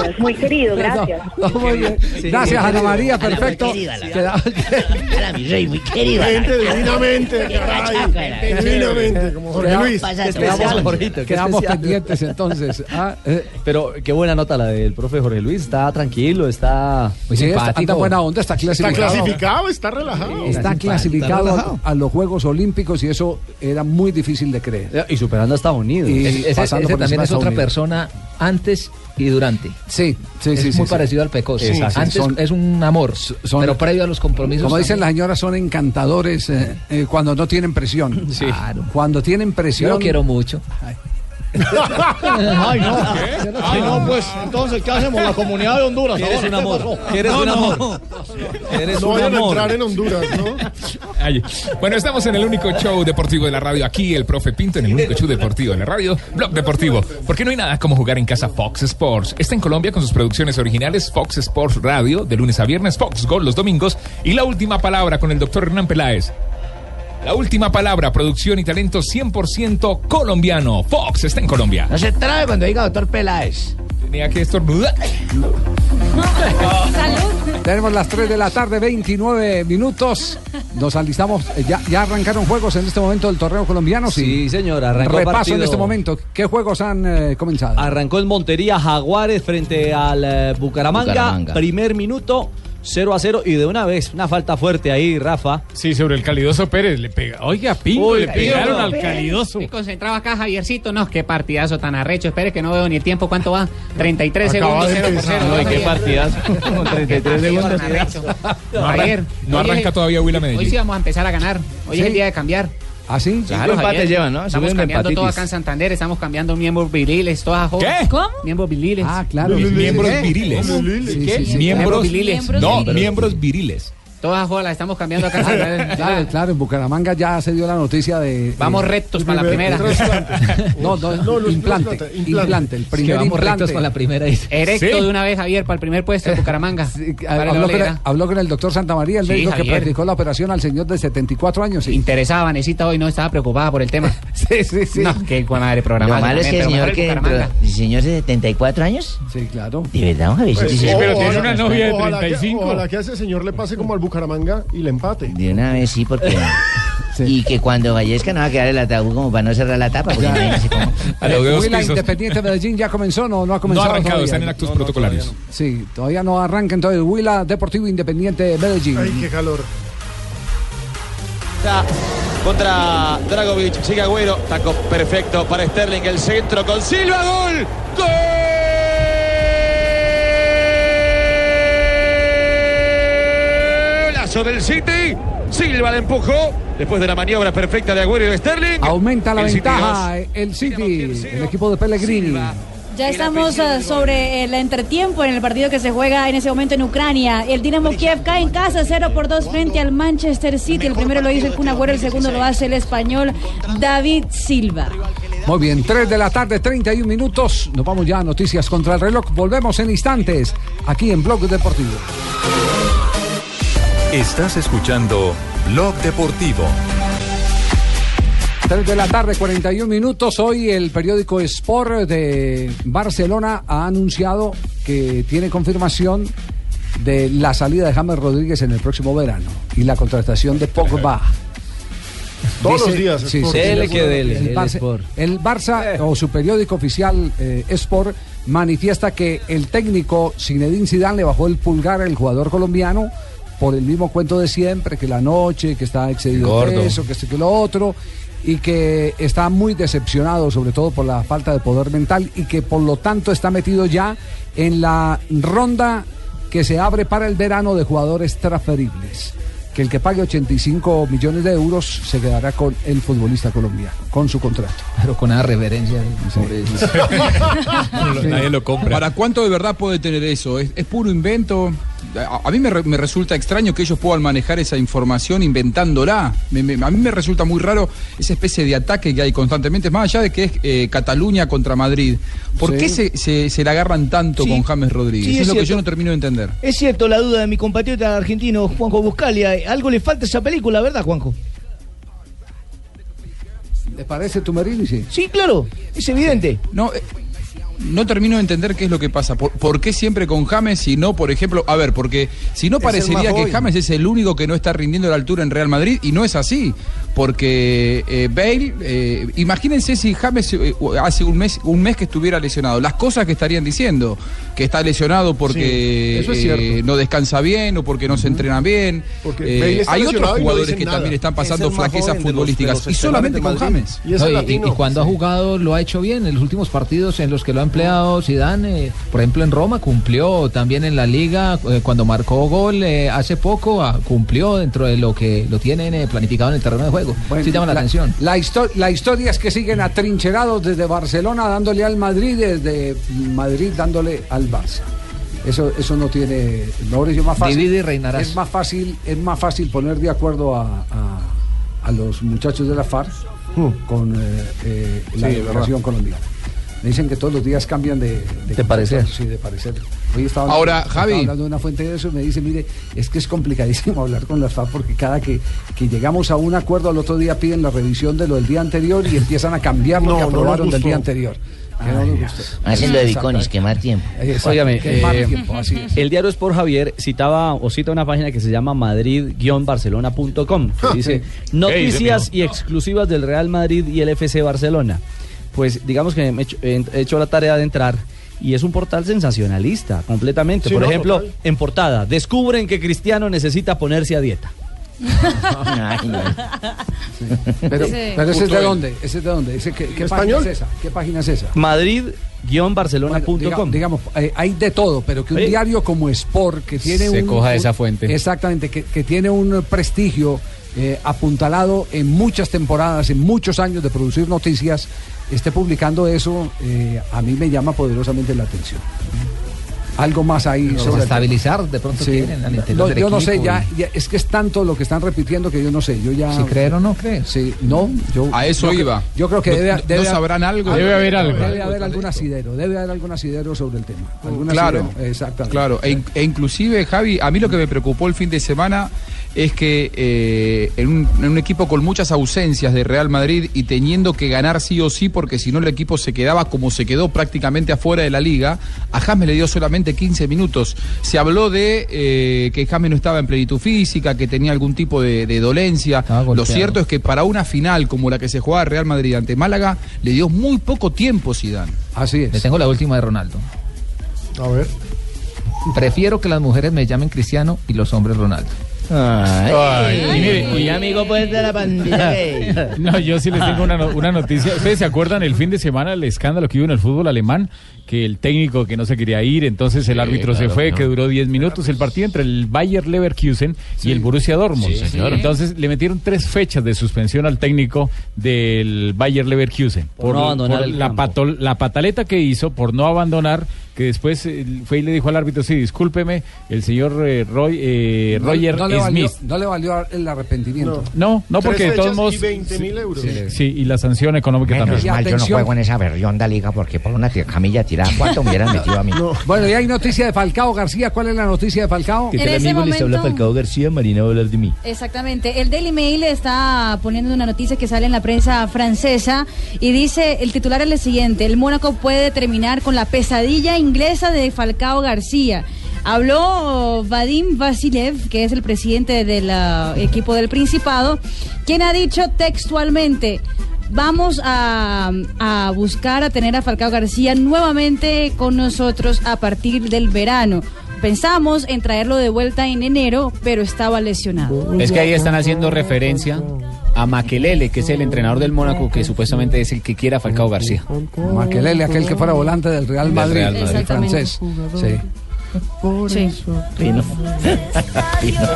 Es muy querido, gracias. Muy bien. Gracias, Ana María, perfecto. Hola, mi rey, muy querido. Gente, divinamente, caray. Divinamente, como Jorge Luis. Quedamos, quedamos pendientes entonces. Ah, eh, Pero qué buena nota la del profe Jorge Luis. Está tranquilo, está pues sí, está, anda buena onda, está Está clasificado. clasificado, está relajado. Está clasificado a los Juegos Olímpicos y eso era muy difícil de creer. Y superando a Estados Unidos. Y Ese, ese- pasando ese por también es otra Unidos. persona antes y durante. Sí, sí, es sí. muy sí, parecido sí. al Pecoso. Sí, sí, antes son- es un amor, son- pero previo a los compromisos. Como dicen las señoras, son encantadores eh, eh, cuando no tienen presión. Claro. Cuando tienen presión. Yo lo quiero mucho. Ay, no. Ay, no, pues, entonces, ¿qué hacemos? La comunidad de Honduras. Eres ahora, un ¿qué amor. Eres No, un no. amor. Eres No un vayan a entrar en Honduras, ¿no? Ay, Bueno, estamos en el único show deportivo de la radio. Aquí el profe Pinto en el único show deportivo de la radio, Blog Deportivo. Porque no hay nada como jugar en casa Fox Sports. Está en Colombia con sus producciones originales Fox Sports Radio, de lunes a viernes, Fox Gol los domingos. Y la última palabra con el doctor Hernán Peláez. La última palabra, producción y talento 100% colombiano. Fox está en Colombia. No se trabe cuando diga doctor Peláez. Tenía que estornudar. Tenemos las 3 de la tarde, 29 minutos. Nos alistamos. eh, ¿Ya, ya arrancaron juegos en este momento del torneo colombiano? Sí, señor, arrancó Repaso partido. en este momento. ¿Qué juegos han eh, comenzado? Arrancó en Montería Jaguares frente al eh, Bucaramanga. Bucaramanga. Primer minuto, 0 a 0. Y de una vez, una falta fuerte ahí, Rafa. Sí, sobre el calidoso Pérez le pega. Oiga, Pinto, Uy, le pegaron al calidoso. Estoy concentrado acá, Javiercito. No, qué partidazo tan arrecho. Espere que no veo ni el tiempo. ¿Cuánto va? 33 Acaba segundos, de 0 por empezar. 0. Ay, qué partidazo. Con 33 segundos. No, arran- Javier, no arranca todavía Huila Hoy sí Medellín. vamos a empezar a ganar. Hoy ¿Sí? es el día de cambiar. ¿Ah, sí? Empates llevan, ¿no? Estamos cambiando todo acá en Santander. Estamos cambiando miembros viriles, todas jóvenes. ¿Qué? ¿Cómo? Miembros viriles. Ah, claro. Miembros ¿Qué? viriles. Sí. Miembros, viriles. no, miembros viriles. Todas jodas las estamos cambiando acá. Claro, claro, en Bucaramanga ya se dio la noticia de. Vamos rectos para la primera. No, no, No, no es implante, implante, implante. el Es que primer vamos implante. rectos con la primera. Erecto Sí. de una vez, Javier, para el primer puesto de Bucaramanga. Para habló, con el, olegra. habló con el doctor Santa María, el Sí, médico que Javier. practicó la operación al señor de 74 años. Sí, Interesaba, Vanesita hoy no estaba preocupada por el tema. sí, sí. sí. No, qué buena madre Lo programada. malo es que el señor que el señor de 74 años, Sí, claro. de verdad, un Javiercito, Pues, sí, pero tiene una novia de ojalá que- 35. Ojalá que a ese señor le pase como al Bucaramanga y le empate. De una vez sí, porque... Y que cuando fallezca no va a quedar el ataúd como para no cerrar la tapa, porque imagínese cómo... A los dedos Huila pisos. Independiente Medellín ya comenzó, no, no ha No ha comenzado. arrancado, todavía. están en actos protocolarios. Sí, todavía no arranca entonces Huila Deportivo Independiente Medellín. Ay, qué calor. contra Dragovic. Sigue Agüero. Taco perfecto para Sterling. El centro con Silva. Gol. Golazo del City. Silva le empujó. Después de la maniobra perfecta de Agüero y de Sterling. Aumenta la El ventaja el City, el equipo de Pellegrini. Ya estamos ah, sobre el entretiempo en el partido que se juega en ese momento en Ucrania. El Dinamo Kiev cae en casa 0 por 2 frente al Manchester City. El primero lo hizo el Kun Agüero, el segundo lo hace el español David Silva. Muy bien, 3 de la tarde, 31 minutos. Nos vamos ya a noticias contra el reloj. Volvemos en instantes aquí en Blog Deportivo. Estás escuchando Blog Deportivo. 3 de la tarde, 41 minutos. Hoy el periódico Sport de Barcelona ha anunciado que tiene confirmación de la salida de James Rodríguez en el próximo verano y la contratación de Pogba. Todos los días, sí, sí. Dele que dele, El el Barça, Sport. el Barça, o su periódico oficial eh, Sport manifiesta que el técnico Zinedine Zidane le bajó el pulgar al jugador colombiano por el mismo cuento de siempre, que la noche, que está excedido de que esto que lo otro, y que está muy decepcionado sobre todo por la falta de poder mental y que por lo tanto está metido ya en la ronda que se abre para el verano de jugadores transferibles. Que el que pague 85 millones de euros se quedará con el futbolista colombiano, con su contrato. Pero con esa reverencia. sobre- Nadie lo compra. ¿Para cuánto de verdad puede tener eso? ¿Es, es puro invento? A, a mí me, re- me resulta extraño que ellos puedan manejar esa información inventándola. Me- me- a mí me resulta muy raro esa especie de ataque que hay constantemente, más allá de que es eh, Cataluña contra Madrid. ¿Por Sí. qué se, se, se la agarran tanto Sí. con James Rodríguez? Sí, es, es lo que yo no termino de entender. Es cierto la duda de mi compatriota argentino Juanjo Buscalia. Algo le falta a esa película, ¿verdad, Juanjo? ¿Le parece Tumberini? Sí. Sí, claro, es evidente. No, eh, no termino de entender qué es lo que pasa. ¿Por, por qué siempre con James y no, por ejemplo, a ver, porque si no parecería que. James es el único que no está rindiendo a la altura en Real Madrid y no es así. Porque eh, Bale, eh, imagínense si James eh, hace un mes, un mes que estuviera lesionado, las cosas que estarían diciendo, que está lesionado porque Sí, eso es eh, cierto. no descansa bien o porque no se entrena bien. Porque Eh, Bale está hay otros no jugadores que nada. también están pasando Es flaquezas los- futbolísticas los y solamente con James. Madrid. Y es No, y- y, latino. y cuando ha jugado lo ha hecho bien. En los últimos partidos en los que lo ha empleado Zidane, eh, por ejemplo en Roma cumplió, también en la Liga eh, cuando marcó gol eh, hace poco ah, cumplió dentro de lo que lo tienen eh, planificado en el terreno de juego. sí llama la, atención. La, histo- la historia es que siguen atrincherados desde Barcelona dándole al Madrid, desde Madrid dándole al Barça. Eso, eso no tiene Mauricio más fácil. Divide y reinarás. Es más fácil, es más fácil poner de acuerdo a, a- a los muchachos de la FARC con eh, eh, la Sí, colombiana. Me dicen que todos los días cambian de, De parecer. Sí, de parecer. Hoy estaba Ahora, estaba Javi. hablando de una fuente de eso y me dice, mire, es que es complicadísimo hablar con las FARC porque cada que, que llegamos a un acuerdo al otro día piden la revisión de lo del día anterior y empiezan a cambiar lo No, que no aprobaron del día anterior. Que no nos gustó. Haciendo de biconis, quemar tiempo. Óigame, eh, así el diario Sport Javier citaba o cita una página que se llama madrid-barcelona.com que dice noticias y exclusivas del Real Madrid y el FC Barcelona. Pues digamos que me he hecho, he hecho la tarea de entrar y es un portal sensacionalista completamente. Sí, Por no, ejemplo, total. en portada, descubren que Cristiano necesita ponerse a dieta. Pero, Sí. pero ese es de dónde, ese es de dónde, ese, ¿qué, qué página ¿Español? es esa? ¿Qué página es esa? Madrid-barcelona.com. Bueno, diga- digamos, eh, hay de todo, pero que un Oye. diario como Sport, que tiene Se un. coja un- esa fuente. Exactamente, que, que tiene un prestigio eh, apuntalado en muchas temporadas, en muchos años de producir noticias, esté publicando eso, eh, a mí me llama poderosamente la atención. Algo más ahí sobre estabilizar de pronto Sí. quieren al interior No, del yo no sé, ya, ya- es que es tanto lo que están repitiendo que yo no sé. Yo ya. Si creer o no creer. Sí, no, yo. A eso yo iba. yo creo que ¿No- debe, no debe sabrán algo? Debe haber algo. Debe haber algún asidero, debe haber algún asidero sobre el tema. Algún Claro, asidero, exactamente. claro. E, e inclusive, Javi, a mí lo que me preocupó el fin de semana es que eh, en, un, en un equipo con muchas ausencias de Real Madrid y teniendo que ganar sí o sí, porque si no el equipo se quedaba como se quedó prácticamente afuera de la liga, a James le dio solamente 15 minutos. Se habló de eh, que James no estaba en plenitud física, que tenía algún tipo de, de dolencia. Lo cierto es que para una final como la que se jugaba Real Madrid ante Málaga, le dio muy poco tiempo Zidane. Así Le tengo la última de Ronaldo. A ver. Prefiero que las mujeres me llamen Cristiano y los hombres Ronaldo. Ay, y mire, Mi amigo pues de la pandilla. No, yo sí les tengo una, no- una noticia. ¿Ustedes se acuerdan el fin de semana el escándalo que hubo en el fútbol alemán? Que el técnico que no se quería ir, entonces el Sí, árbitro se fue, no. que duró 10 minutos. El partido entre el Bayer Leverkusen y el Borussia Dortmund. Sí, señor. Entonces le metieron tres fechas de suspensión al técnico del Bayer Leverkusen. Por no abandonar el la, campo. patol- la pataleta que hizo por no abandonar, que después eh, fue y le dijo al árbitro, sí, discúlpeme, el señor eh, Roy, eh, No- Roger no, le valió, Smith. no le valió el arrepentimiento. No, no, porque de todos modos... y 20 mil euros. Sí, y la sanción económica Menos también. mal, yo no juego en esa berrionda liga porque por una camilla tirada, ¿cuánto me hubieran metido a mí? Bueno, y hay noticia de Falcao García. ¿Cuál es la noticia de Falcao? En ese momento- García, Marina va a hablar de mí. Exactamente. El Daily Mail está poniendo una noticia que sale en la prensa francesa y dice, el titular es el siguiente, el Mónaco puede terminar con la pesadilla inglesa de Falcao García. Habló Vadim Vasilev, que es el presidente del ah, equipo del Principado, quien ha dicho textualmente, vamos a, a buscar a tener a Falcao García nuevamente con nosotros a partir del verano. Pensamos en traerlo de vuelta en enero, pero estaba lesionado. Es que ahí están haciendo referencia a Maquelele, que es el entrenador del Mónaco, que supuestamente es el que quiera Falcao García. Maquelele, aquel que fuera volante del Real Del Madrid, Real Madrid. el francés. Sí. Sí.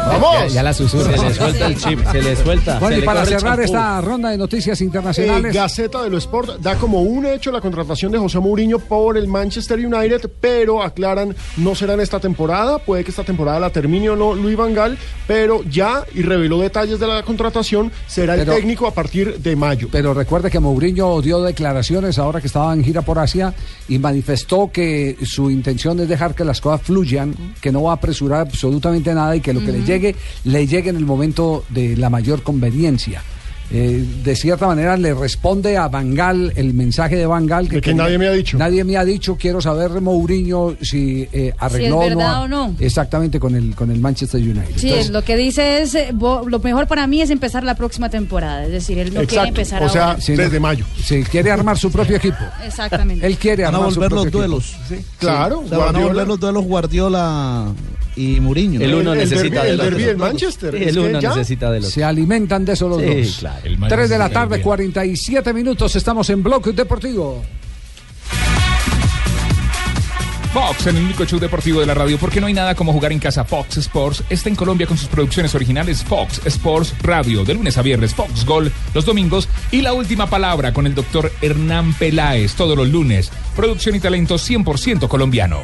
¡Vamos! Ya, ya la susurra. Se le suelta el chip, se le suelta. Bueno, se y le para cerrar esta ronda de noticias Eh, internacionales. Gaceta de lo Sport da como un hecho la contratación de José Mourinho por el Manchester United, pero aclaran no será en esta temporada, puede que esta temporada la termine o no Luis Van Gaal, pero ya y reveló detalles de la contratación, será Pero- el técnico a partir de mayo. Pero recuerde que Mourinho dio declaraciones ahora que estaba en gira por Asia y manifestó que su intención es dejar que las cosas fluyan, que no va a apresurar absolutamente nada y que lo que le llegue, le llegue en el momento de la mayor conveniencia. Eh, de cierta manera le responde a Bangal el mensaje de Bangal De que nadie me ha dicho. Nadie me ha dicho, quiero saber Mourinho si eh, arregló es verdad ha- o no. Exactamente con el con el Manchester United. Sí, Entonces, lo que dice es, eh, bo- lo mejor para mí es empezar la próxima temporada. Es decir, él no quiere empezar ahora. Sí, no- mayo. Sí, quiere armar su propio equipo. Exactamente. Él quiere Van a armar su volver los propio equipo. duelos. Sí. Claro, O sea, van a volver los duelos Guardiola y Mourinho. El uno El- el necesita el derbi del Manchester, Sí, el uno necesita del otro. Se alimentan de eso los Sí, dos. claro. 3 de la tarde, el bien. 47 minutos. Estamos en Bloque Deportivo. Fox, el único show deportivo de la radio, porque no hay nada como jugar en casa. Fox Sports está en Colombia con sus producciones originales Fox Sports Radio, de lunes a viernes, Fox Gol los domingos y la última palabra con el doctor Hernán Peláez todos los lunes. Producción y talento 100% colombiano.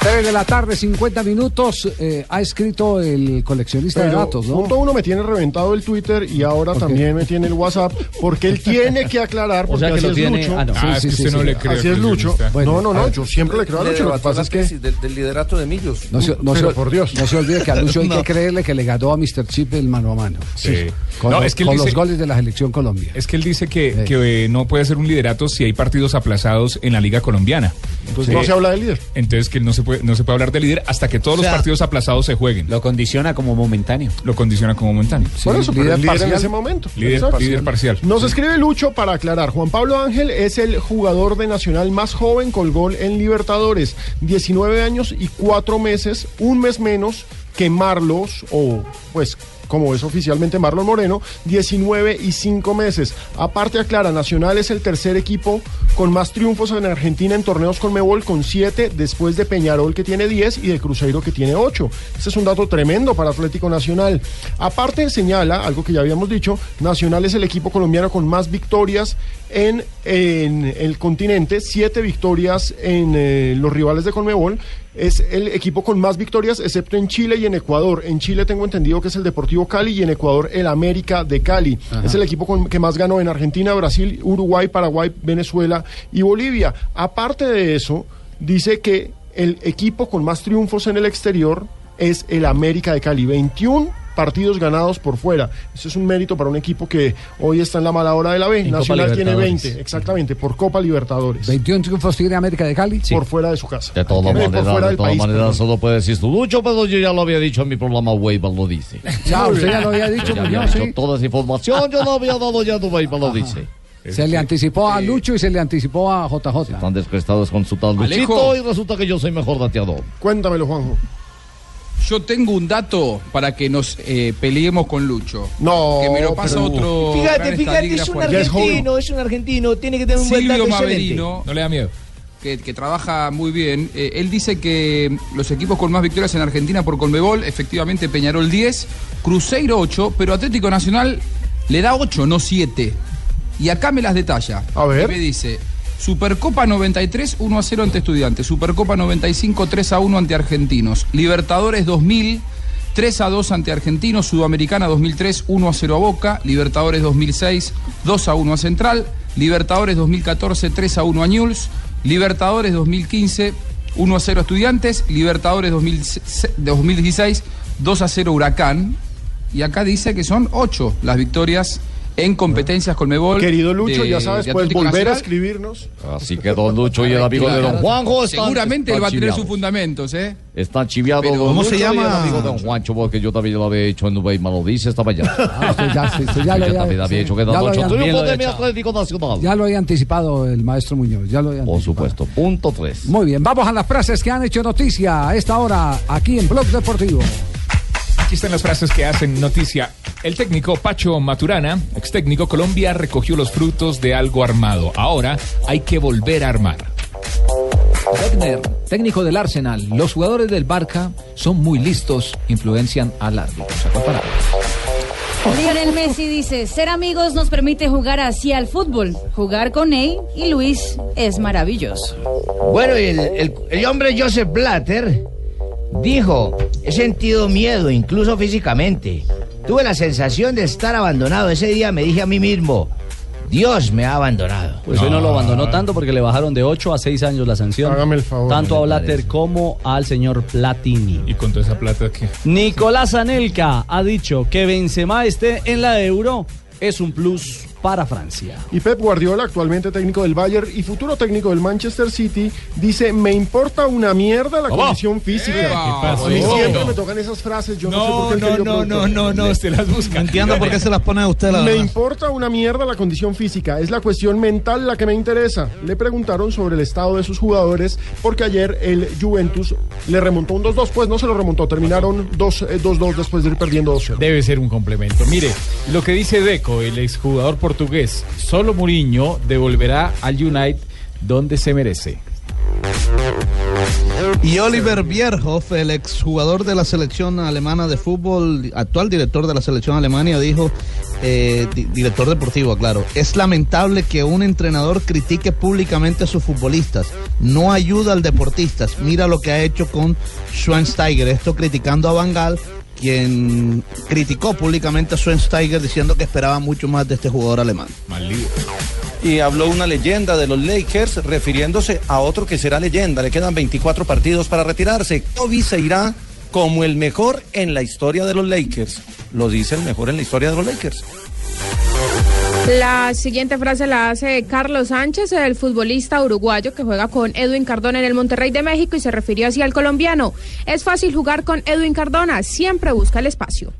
3 de la tarde, 50 minutos. eh, ha escrito el coleccionista de datos, ¿no? punto uno me tiene reventado el Twitter y ahora también me tiene el WhatsApp porque él tiene que aclarar porque sea que así lo es tiene- Lucho. ah, no. Ah, es que usted no le cree Así es Lucho. no, no, no, yo siempre le creo a Lucho. Lo que pasa es que del, del liderato de Millos. No se, no, Pero se, por Dios. no se olvide que a Lucho hay que creerle que le ganó a Mr. Chip el mano a mano. Sí. Con, No, los, es que él los goles de la selección Colombia. Es que él dice que, que, eh, no puede ser un liderato si hay partidos aplazados en la Liga Colombiana. Entonces no se habla del líder. Entonces que no se puede, no se puede hablar de líder hasta que todos O sea, los partidos aplazados se jueguen. Lo condiciona como momentáneo. Lo condiciona como momentáneo. Por eso, pero líder líder en ese momento. Líder- Exacto. líder parcial. Nos escribe Lucho para aclarar. Juan Pablo Ángel es el jugador de Nacional más joven con gol en Libertadores. 19 años y 4 meses, un mes menos que Marlos, o pues como es oficialmente Marlon Moreno, 19 y 5 meses. Aparte aclara, Nacional es el tercer equipo con más triunfos en Argentina en torneos con Mebol con 7, después de Peñarol que tiene 10 y de Cruzeiro que tiene 8. Ese es un dato tremendo para Atlético Nacional. Aparte señala, algo que ya habíamos dicho, Nacional es el equipo colombiano con más victorias en, en el continente, 7 victorias en eh, los rivales de Conmebol. Es el equipo con más victorias, excepto en Chile y en Ecuador. En Chile tengo entendido que es el Deportivo Cali y en Ecuador el América de Cali. Ajá. Es el equipo con- que más ganó en Argentina, Brasil, Uruguay, Paraguay, Venezuela y Bolivia. Aparte de eso, dice que el equipo con más triunfos en el exterior es el América de Cali. 21 partidos ganados por fuera. Eso es un mérito para un equipo que hoy está en la mala hora de la B. En Nacional tiene Libertadores. 20, exactamente, por Copa Libertadores. 21 triunfos tiene América de Cali. Por fuera de su casa. De todas maneras, de todas país, maneras, solo puede decir tú, Lucho, pero yo ya lo había dicho en mi programa, Weber lo dice. Ya, usted ya lo había dicho, Ya había sí. toda esa información, yo lo había dado ya, Weber lo dice. Se le anticipó a Lucho y se le anticipó a JJ. Están descrestados con su tal Alejo. Luchito y resulta que yo soy mejor dateador. Cuéntamelo, Juanjo. Yo tengo un dato para que nos eh, peleemos con Lucho. No, Que me lo pasa pero- otro. Fíjate, fíjate, es un argentino. es un argentino, tiene que tener un buen dato Silvio excelente. Maverino. No le da miedo. Que, que trabaja muy bien. eh, él dice que los equipos con más victorias en Argentina por Colmebol, efectivamente Peñarol 10, Cruzeiro 8, pero Atlético Nacional le da 8, no 7. Y acá me las detalla. A ver. Y me dice, Supercopa 93, 1 a 0 ante Estudiantes. Supercopa 95, 3 a 1 ante Argentinos. Libertadores 2000, 3 a 2 ante Argentinos. Sudamericana 2003, 1 a 0 a Boca. Libertadores 2006, 2 a 1 a Central. Libertadores 2014, 3 a 1 a Newell's. Libertadores 2015, 1 a 0 a Estudiantes. Libertadores 2006 2016, 2 a 0 Huracán. Y acá dice que son 8 las victorias en competencias con Mebol. Querido Lucho, ya sabes, puedes volver a Nacional. escribirnos. Así que don Lucho y el amigo de don Juanjo están Seguramente están él va a tener sus chiviados. fundamentos, ¿eh? Está chiviado Pero, don ¿cómo Lucho se y el llama? amigo de don Juancho, porque yo también lo había hecho en Nubey lo dice esta mañana. Ah, usted ya, usted ya lo yo había- también había sí, hecho que don lo Lucho había- triunfo de mi Atlético Nacional. Ya lo había anticipado el maestro Muñoz. Ya lo había Por supuesto, punto 3. Muy bien, vamos a las frases que han hecho noticia a esta hora aquí en Blog Deportivo. Aquí están las frases que hacen noticia. El técnico Pacho Maturana, ex técnico Colombia, recogió los frutos de algo armado. Ahora hay que volver a armar. Wegner, técnico del Arsenal. Los jugadores del Barca son muy listos, influencian al árbitro. Lionel Messi dice, ser amigos nos permite jugar así al fútbol. Jugar con él y Luis es maravilloso. Bueno, y el, el- el hombre Joseph Blatter dijo, he sentido miedo, incluso físicamente. Tuve la sensación de estar abandonado. Ese día me dije a mí mismo, Dios me ha abandonado. Pues hoy no lo abandonó tanto porque le bajaron de 8 a 6 años la sanción. Hágame el favor. Tanto a Blatter como al señor Platini. Y con toda esa plata que. Nicolás Anelka ha dicho que Benzema esté en la Euro es un plus para Francia. Y Pep Guardiola, actualmente técnico del Bayern y futuro técnico del Manchester City, dice, me importa una mierda la ¿Cómo? condición física. ¿Qué pasó? A mí siempre me tocan esas frases, yo no, sé por qué el querido productor. usted las busca. No entiendo por qué se las pone a usted la Me verdad. importa una mierda la condición física, es la cuestión mental la que me interesa. Le preguntaron sobre el estado de sus jugadores porque ayer el Juventus le remontó un 2-2, pues no se lo remontó, terminaron 2 eh, 2-2 después de ir perdiendo 2 Debe ser un complemento. Mire, lo que dice Deco, el exjugador portugués, solo Mourinho devolverá al United donde se merece. Y Oliver Bierhoff, el exjugador de la selección alemana de fútbol, actual director de la selección alemania, dijo, eh, di- director deportivo, claro, es lamentable que un entrenador critique públicamente a sus futbolistas, no ayuda al deportista. Mira lo que ha hecho con Schweinsteiger, esto criticando a Van Gaal, quien criticó públicamente a Schweinsteiger diciendo que esperaba mucho más de este jugador alemán. Y habló una leyenda de los Lakers refiriéndose a otro que será leyenda. Le quedan 24 partidos para retirarse. Kobe se irá como el mejor en la historia de los Lakers. Lo dice el mejor en la historia de los Lakers. La siguiente frase la hace Carlos Sánchez, el futbolista uruguayo que juega con Edwin Cardona en el Monterrey de México y se refirió así al colombiano. Es fácil jugar con Edwin Cardona, siempre busca el espacio.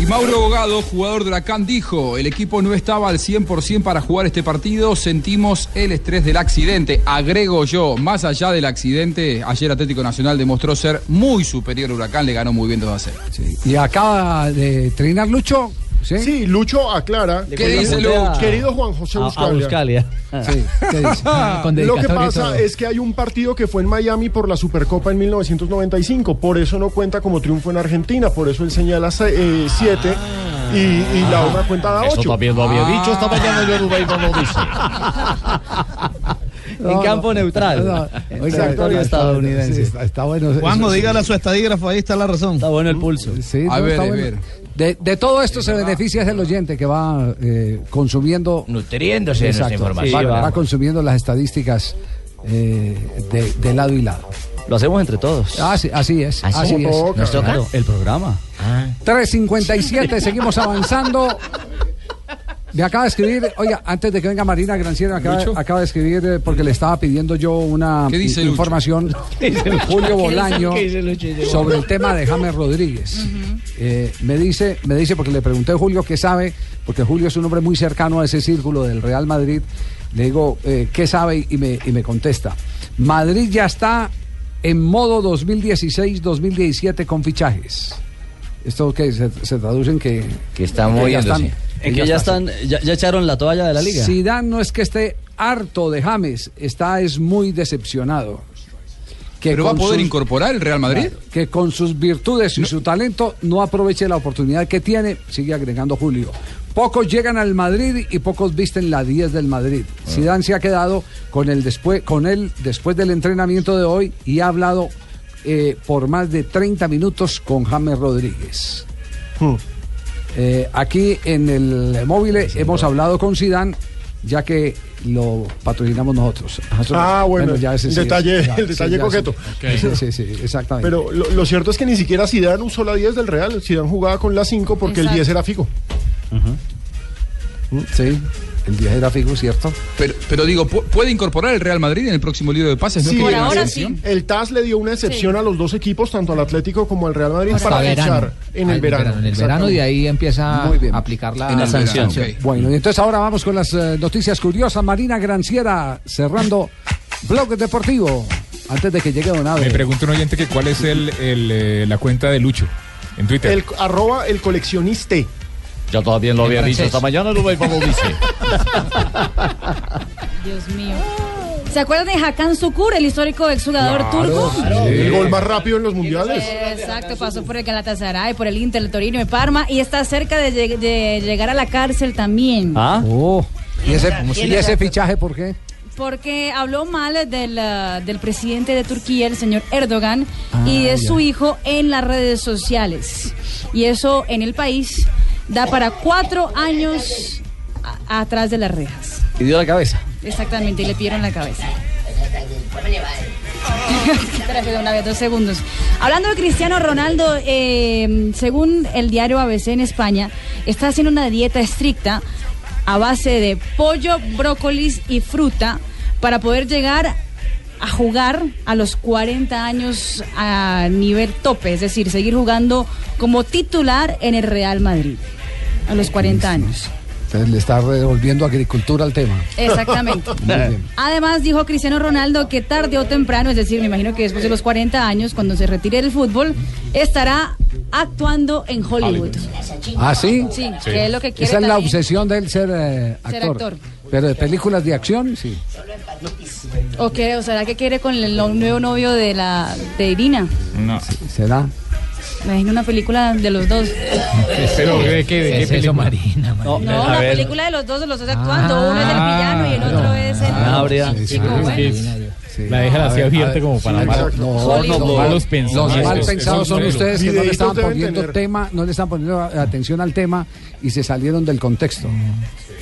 Y Mauro Bogado, jugador de la CAN, dijo, el equipo no estaba al 100% para jugar este partido, sentimos el estrés del accidente. Agrego yo, más allá del accidente, ayer Atlético Nacional demostró ser muy superior a Huracán, le ganó muy bien 2 a 0. Y acaba de trinar Lucho. Sí, Lucho aclara. ¿Qué dice Lucho? Querido Juan José A- a Buscalia. Buscalia. Sí, ¿qué dice? Con Lo que pasa es que hay un partido que fue en Miami por la Supercopa en 1995, por eso no cuenta como triunfo en Argentina, por eso él señala 7 y, y la otra cuenta da 8. Eso también lo había dicho esta mañana, yo Rubén no lo dice. En campo neutral. No, territorio está- estadounidense. sí, está, está bueno. Juanjo, dígale a su estadígrafo, ahí está la razón. Está bueno el pulso. Sí, A no, ver, está a bueno. ver. De, de todo esto se beneficia es el oyente que va eh, consumiendo. Nutriéndose de Exacto, información. va, va. va consumiendo las estadísticas eh, de, de lado y lado. Lo hacemos entre todos. Ah, sí, así es. ¿Así? Así es. ¿Nos toca? Claro, el programa. 3.57, seguimos avanzando. Me acaba de escribir, oiga, antes de que venga Marina Granciera, acaba, acaba de escribir eh, porque le estaba pidiendo yo una ¿Qué dice Lucho? información Julio Bolaño sobre el tema de James Rodríguez. Eh, me dice, me dice porque le pregunté a Julio qué sabe, porque Julio es un hombre muy cercano a ese círculo del Real Madrid. Le digo, eh, ¿qué sabe? Y me, y me contesta. Madrid ya está en modo 2016-2017 con fichajes. ¿Esto que se, se traduce en que, Que está moviéndose. En que ya están, ya, ya echaron la toalla de la liga. Zidane no es que esté harto de James, está es muy decepcionado. Que ¿Pero va a poder sus- incorporar el Real Madrid? Que con sus virtudes y su talento no aproveche la oportunidad que tiene, sigue agregando Julio. Pocos llegan al Madrid y pocos visten la 10 del Madrid. Ah. Zidane se ha quedado con, el después, con él después del entrenamiento de hoy y ha hablado eh, por más de 30 minutos con James Rodríguez. Eh, aquí en el móvil hemos hablado con Zidane ya que lo patrocinamos nosotros. Ah, bueno, ese el sí es- detalle- ya, el detalle ya coqueto. Sí, sí, sí, exactamente. Pero lo, lo cierto es que ni siquiera Zidane usó la 10 del Real. Zidane jugaba con la 5 porque el Exacto. 10 era fijo. Sí, el 10 era fijo, ¿cierto? Pero, pero digo, ¿pu- ¿puede incorporar el Real Madrid en el próximo libro de pases? ¿No Sí, el- tiene una el- TAS le dio una excepción Sí. a los dos equipos, tanto al Atlético como al Real Madrid, para fichar en el verano. En el verano y de ahí empieza Muy bien. a aplicar la, En la sanción. Bueno, y entonces ahora vamos con las eh, noticias curiosas. Marina Granciera cerrando Blog Deportivo. Antes de que llegue Don Abe. Me pregunta un oyente que cuál es el, el, eh, la cuenta de Lucho en Twitter. El arroba el coleccionista. Ya todavía lo había dicho francés. esta mañana, Rubén, como dice. Dios mío. ¿Se acuerdan de Hakan Sukur, el histórico exjugador turco? El gol más rápido en los mundiales. Exacto, pasó por el Galatasaray, por el Inter, el Torino y Parma y está cerca de, lleg- de llegar a la cárcel también. Ah. Oh. ¿Y ese, ¿Y y ese fichaje por qué? Porque habló mal del, ah, del presidente de Turquía, el señor Erdogan, y de Ah, su hijo en las redes sociales. Y eso en el país da para cuatro años a- atrás de las rejas. Y dio la cabeza. Exactamente, y le pidieron la cabeza. Una vez, dos segundos. Hablando de Cristiano Ronaldo, eh, según el diario ABC en España, está haciendo una dieta estricta a base de pollo, brócolis y fruta para poder llegar a jugar a los 40 años a nivel tope, es decir, seguir jugando como titular en el Real Madrid a los 40 años. Entonces le está revolviendo agricultura al tema. Exactamente. Muy bien. Además, dijo Cristiano Ronaldo que tarde o temprano, es decir, me imagino que después de los 40 años, cuando se retire del fútbol, estará actuando en Hollywood. ¿Ah, sí? Sí, que es lo que quiere Esa es la obsesión de él ser, eh, Ser actor. Pero de películas de acción, sí. ¿O qué? ¿O será que quiere con el nuevo novio de la de Irina? No. ¿Será? Me imagino una película de los dos. Pero ¿de qué, de qué es eso, película? Marina? No, una película de los dos, de los dos actuando. Uno es el villano y el otro es el chico bueno. que es- La dejan así abierta como para mal- No, no, no, malos Los pensamientos. mal pensados son ustedes que no le estaban poniendo tener. tema, no le estaban poniendo atención al tema y se salieron del contexto.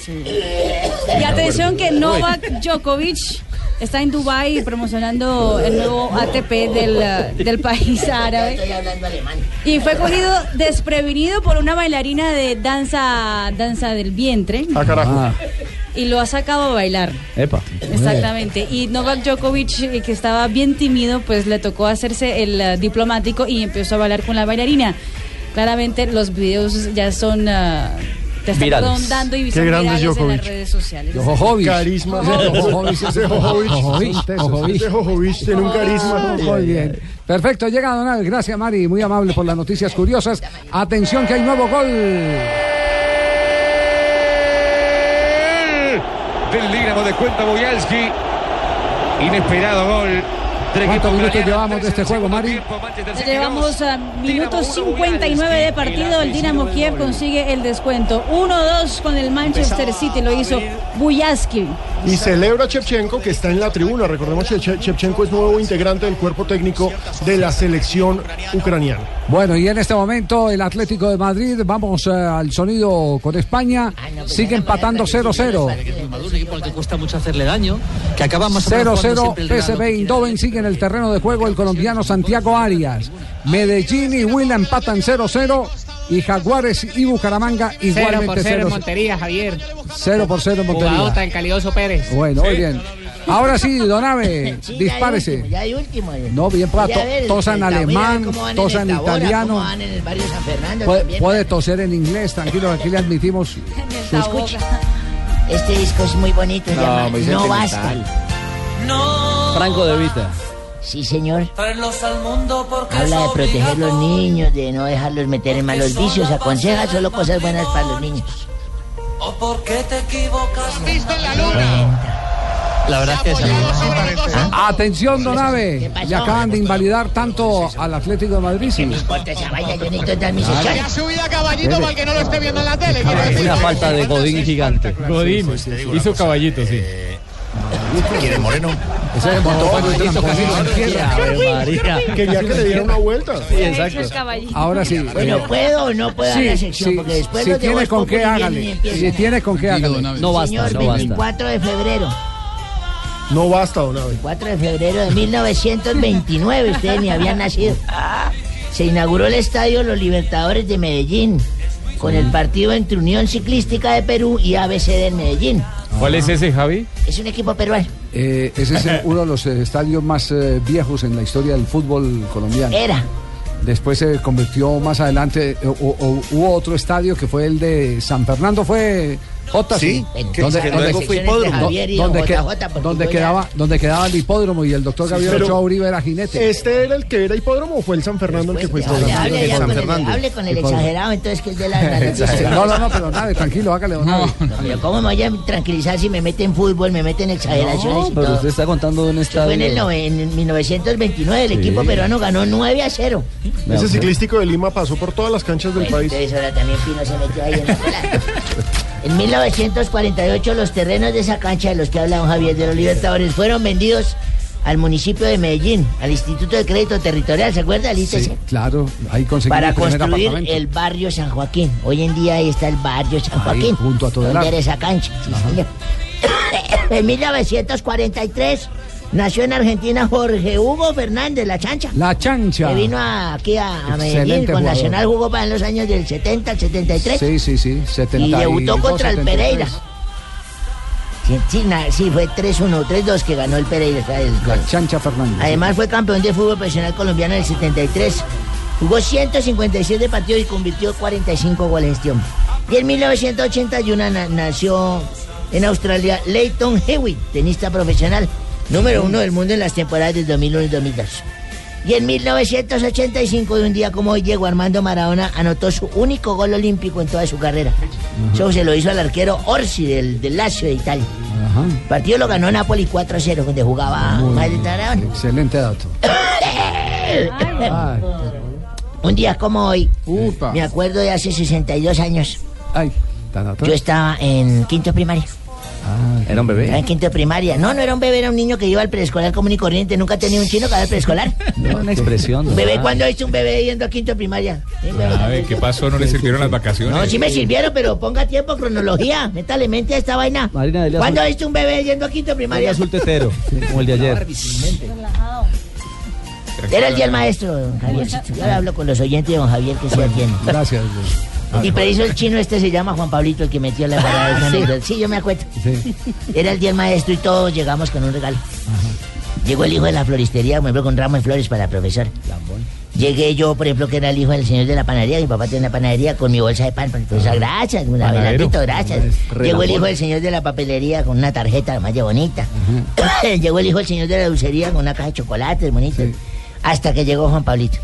Y atención que Novak Djokovic está en Dubai promocionando el nuevo ATP del, eh, del país árabe. Y fue cogido desprevenido por una bailarina de danza danza del vientre. Ah, carajo. Ah, Y lo ha sacado a bailar. Epa. Exactamente. Y Novak Djokovic, eh, que estaba bien tímido, pues le tocó hacerse el eh, diplomático y empezó a bailar con la bailarina. Claramente los videos ya son... ah, te están Virales. rondando y Qué grande virales en las redes sociales. Jojovic. Carisma. Jojovic. Ese Jojovic. Ese tiene un carisma. Muy bien. Perfecto, llega Don Abel. Gracias, Mari. Muy amable por las noticias curiosas. Atención que hay nuevo gol. Del Dinamo de cuenta Boyalski. Inesperado gol. ¿Cuántos minutos llevamos de este juego, Mari? Llevamos a minutos 59 de partido. El Dinamo Kiev consigue el descuento. 1-2 con el Manchester City. Lo hizo Buyaski. Y celebra Chepchenko que está en la tribuna. Recordemos que Che- Chepchenko es nuevo integrante del cuerpo técnico de la selección ucraniana. Bueno, y en este momento el Atlético de Madrid, vamos eh, al sonido con España, sigue empatando 0-0. Un equipo al que cuesta mucho hacerle daño, que acaba más o menos jugando 0-0 siempre el Real PSV. Eindhoven sigue en el terreno de juego el colombiano Santiago Arias. Medellín y Huila empatan 0-0 y Jaguares y Bucaramanga 0 por igualmente 0 en 0 Montería, Javier. 0 por 0 en Jugadota Montería. el calidoso Pérez. Bueno, muy bien. Ahora sí, Donave, Sí, ya dispárese. último, Ya de último. No, bien, pueda Mira, to- a ver, tosa en alemán, tosa en Tabora, italiano. cómo van en el barrio San Fernando Puede, también, puede toser en inglés, tranquilo, aquí le admitimos. ¿Se escucha? Este disco es muy bonito, No, llama No. Basta. Franco de Vita. Sí, señor. Traerlos al mundo porque Habla de proteger los niños, de no dejarlos meter en malos vicios, aconseja solo cosas buenas para los niños. O porque te equivocas. Visto en la luna. La verdad es que es Atención, Donave, le acaban de invalidar tanto al Atlético de Madrid. sí. Importa esa vaina, yo necesito transmisión. Vale. subida caballito para el que no lo esté viendo en la tele. Una falta de Godín gigante. Godín. Hizo caballito, sí. ¿Quiere Moreno? Ese es hizo casi lo entierra. Ave María. Quería que le diera una vuelta. Sí, exacto. Ahora sí. Bueno, ¿puedo o no puedo dar sí, la sección? sí, Porque después si tiene con qué hágale. Si tiene con qué hágale. No basta, Señor, no basta. 24 de febrero. No basta, don Abel. 4 de febrero de 1929, ustedes ni habían nacido. Se inauguró el estadio Los Libertadores de Medellín con el partido entre Unión Ciclística de Perú y ABC del Medellín. ¿Cuál es ese, Javi? Es un equipo peruano. Eh, ese es uno de los eh, estadios más eh, viejos en la historia del fútbol colombiano. Era. Después se convirtió más adelante, eh, o- o- hubo otro estadio que fue el de San Fernando, fue J. Sí, que luego fue hipódromo. Javier y donde, JJ, donde ya- quedaba, donde quedaba el hipódromo y el doctor Gabriel Ochoa Uribe era jinete. ¿Este era el que era hipódromo o fue el San Fernando el que fue Hable, hipódromo? hable, ya San con el, Fernando. hable con el Hipódromo. exagerado, entonces que es de la. No, no, no, pero nada, tranquilo, hágale, don. Pero ¿Cómo me voy a tranquilizar si me meten fútbol, me meten exageraciones No, y pero todo? usted está contando de un Esto fue en, el estadio. nove- en 1929, el equipo peruano ganó 9 a 0. Ese ciclístico de Lima pasó por todas las canchas del país. Entonces ahora también Pino se metió ahí en la. En 1948 los terrenos de esa cancha de los que habla don Javier de los Libertadores fueron vendidos al municipio de Medellín, al Instituto de Crédito Territorial, ¿se acuerda? el? Sí, claro, ahí conseguimos Para construir el barrio San Joaquín. Hoy en día ahí está el barrio San Ahí, Joaquín. junto a Todelar. donde era esa cancha. sí, en 1943 nació en Argentina Jorge Hugo Fernández, la chancha. La chancha. Que vino a- aquí a, a Medellín con. Nacional, jugó para en los años del 70 al 73. Sí, sí, sí. 72, Y debutó contra el 73. Pereira. Sí, sí, fue 3-1, 3-2 que ganó el Pereira. La chancha Fernández. Además fue campeón de fútbol profesional colombiano en el 73. Jugó 157 partidos y convirtió 45 goles este. Y en 1981 na- nació en Australia Leighton Hewitt, tenista profesional, número uno del mundo en las temporadas del 2001 y 2002. Y en 1985, de un día como hoy, Diego Armando Maradona anotó su único gol olímpico en toda su carrera. Eso se lo hizo al arquero Orsi del, del Lazio de Italia. El partido lo ganó Napoli 4-0, donde jugaba Maradona. Excelente dato. Un día como hoy, me acuerdo de hace 62 años. Ay. Yo estaba en quinto primaria. Era un bebé. En quinto primaria. No, no era un bebé, era un niño que iba al preescolar común y corriente. Nunca tenía un chino que iba al preescolar. Una expresión. Un bebé, ¿no? ¿cuándo viste un bebé yendo a quinto primaria? Sí, bebé. A ver, ¿qué pasó? ¿No le sirvieron las vacaciones? No, sí me sirvieron, pero ponga tiempo, cronología. Métale mente a esta vaina. Marina ¿Cuándo viste un bebé yendo a quinto primaria? azul tetero, como el de ayer. Era el día del maestro, don Javier. Yo ahora hablo con los oyentes de don Javier que se atiende. Gracias. Y preciso el chino este se llama Juan Pablito, el que metió la parada anécdota. Sí, yo me acuerdo. Era el día del maestro y todos llegamos con un regalo. Llegó el hijo de la floristería, por ejemplo, con ramo de flores para la profesora. Llegué yo, por ejemplo, que era el hijo del señor de la panadería, mi papá tiene una panadería, con mi bolsa de pan para la profesora. Gracias, un Panadero. adelantito, gracias. Llegó el hijo del señor de la papelería con una tarjeta la más de bonita. Llegó el hijo del señor de la dulcería con una caja de chocolates bonita. Hasta que llegó Juan Pablito.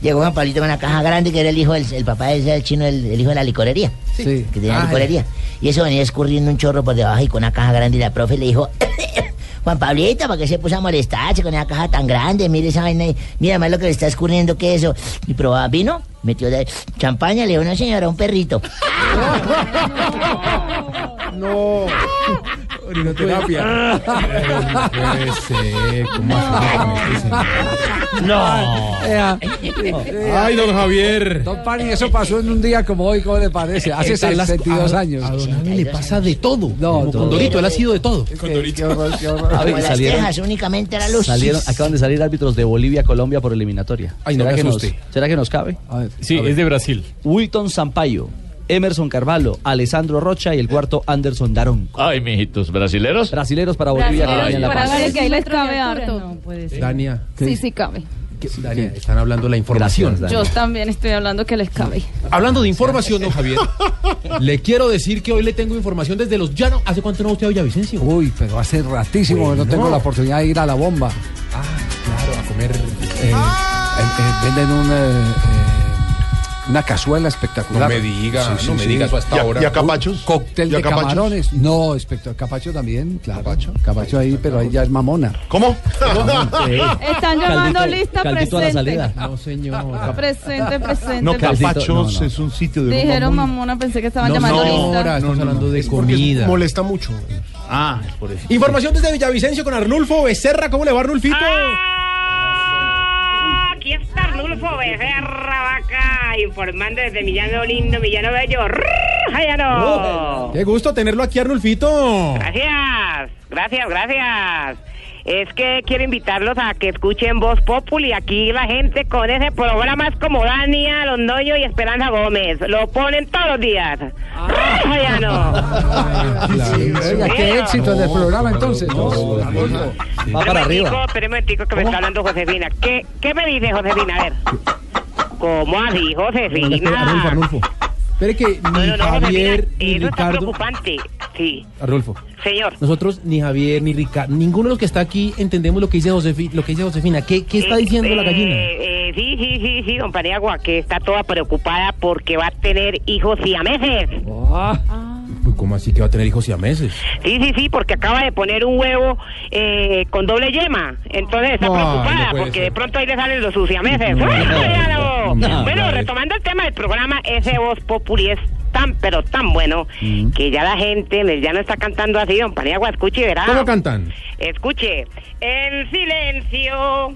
Llegó Juan Pablito con una caja grande que era el hijo del el papá del chino, el, el hijo de la licorería. Sí. Que tenía Ay. licorería. Y eso venía escurriendo un chorro por debajo y con una caja grande y la profe le dijo, Juan Pablito, ¿para qué se puso a molestarse con esa caja tan grande? Mire esa vaina y mira más lo que le está escurriendo que eso. Y probaba vino, metió de champaña, le dijo, no señora, un perrito. No. Orinoterapia. No puede ser. ¿Cómo No. Ay, don Javier. Don Pani, eso pasó en un día como hoy, ¿cómo le parece? Hace Están las- 62 a- años. a don Javi le pasa de todo. No. Condorito, él ha sido de todo. Las salieron- tejas, únicamente era luz. Salieron, acaban de salir árbitros de Bolivia-Colombia por eliminatoria. Ay, no ¿Será, que nos. ¿Será que nos cabe? Sí, es de Brasil. Wilton Sampaio, Emerson Carvalho, Alessandro Rocha y el cuarto Anderson Darón. Ay, mijitos, ¿brasileros? Brasileros para Bolivia. La para ver que ahí les cabe harto. Dania. Sí, sí cabe. ¿qué- Dania, están hablando de la información. Yo también estoy hablando que les cabe. Hablando de información, don Javier, le quiero decir que hoy le tengo información desde los llanos. ¿Hace cuánto no usted a Villavicencio? Uy, pero hace ratísimo que no tengo la oportunidad de ir a la bomba. Ah, claro, a comer. Eh, eh, eh, venden un, eh, eh, una cazuela espectacular. No me diga, no me diga eso hasta ¿Y a- ahora. y a capachos? Cóctel ¿Y a de capachos? camarones. No, espectacular. Capacho también, claro. Capacho, ahí, pero ahí ya es mamona. ¿Cómo? Están llamando lista caldito a la presente. salida. No, señor. Presente, presente. No. Capachos es un sitio de Dijeron mamona, pensé que estaban llamando lista. estamos hablando de comida. Molesta mucho. Ah, es por eso. Información desde Villavicencio con Arnulfo Becerra. ¿Cómo le va, Arnulfito? Aquí Arnulfo Becerra Vaca informando desde Millano Lindo, Millano Bello. ¡Jayano! Qué gusto tenerlo aquí, Arnulfito. Gracias, gracias, gracias. Es que quiero invitarlos a que escuchen Voz Populi. Aquí la gente con ese programa es como Dania, Londoño y Esperanza Gómez. Lo ponen todos los días. ¡Jayano! Oiga, qué éxito en el programa entonces. Va para arriba. Espera un momentico que me está hablando Josefina. ¿Qué, ¿Qué me dice Josefina? A ver. ¿Cómo así, Josefina? Arnulfo, Arnulfo. Espere que No, ni no, no, Javier Josefina, ni eso está Ricardo. preocupante. Sí, Arnulfo. Señor. Nosotros, ni Javier, ni Ricardo, ninguno de los que está aquí entendemos lo que dice, Josefi- lo que dice Josefina. ¿Qué, qué está Eh, diciendo la eh, gallina? eh, sí, sí, sí, sí, don Paniagua, que está toda preocupada porque va a tener hijos siameses. Uy, ¿Cómo así que va a tener hijos siameses? Sí, sí, sí, porque acaba de poner un huevo eh, con doble yema. Entonces está No, preocupada no porque ser. de pronto ahí le salen los siameses. No, no, ¡Ah, ya no! no, no, bueno, no, no. retomando el tema del programa, ese Voz Populi es tan, pero tan bueno que ya la gente ya no está cantando así, don Paniagua, escuche y verá. ¿Cómo cantan? Escuche, en silencio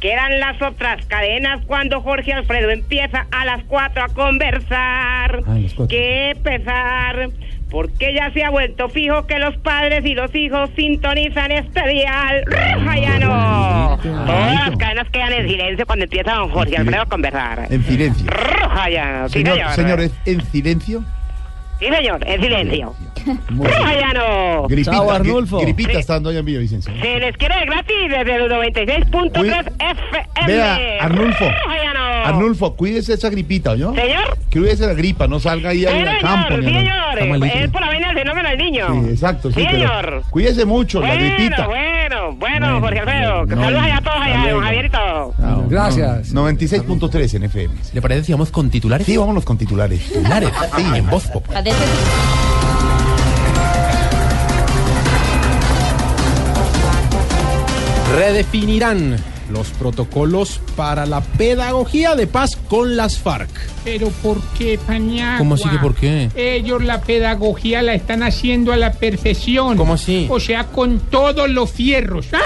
quedan las otras cadenas cuando Jorge Alfredo empieza a las cuatro a conversar. Qué pesar, porque ya se ha vuelto fijo que los padres y los hijos sintonizan este dial. ¡Rojayano! Todas las cadenas quedan en silencio cuando empieza don Jorge Alfredo a conversar. En silencio. ¡Rojayano! Sí, Señor, señor. señores, en silencio. Sí, señor, en silencio. ¡Rojayano! Gripita, Chao, Arnulfo. gripita está dando ya en Villavicencio. Se les quiere gratis desde el 96.3 FM. Vea, Arnulfo. ¡Rojayano! Arnulfo, cuídese esa gripita, ¿yo? Señor. Cuídese la gripa, no salga ahí Sí, al campo. señor, sí, señor. Es por la vaina del fenómeno del niño. Sí, exacto, sí, señor. Cuídese mucho, la gripita. Bueno, bueno, bueno, Jorge Alfredo. que Saludos allá a todos allá, don Javier y todo. Gracias. 96.3 en FM. ¿Le parece si vamos con titulares? Sí, vámonos con titulares. Titulares, sí, en voz pop. Redefinirán los protocolos para la pedagogía de paz con las FARC. Pero ¿por qué, Pañagua? ¿Cómo así que por qué? Ellos la pedagogía la están haciendo a la perfección. ¿Cómo así? O sea, con todos los fierros.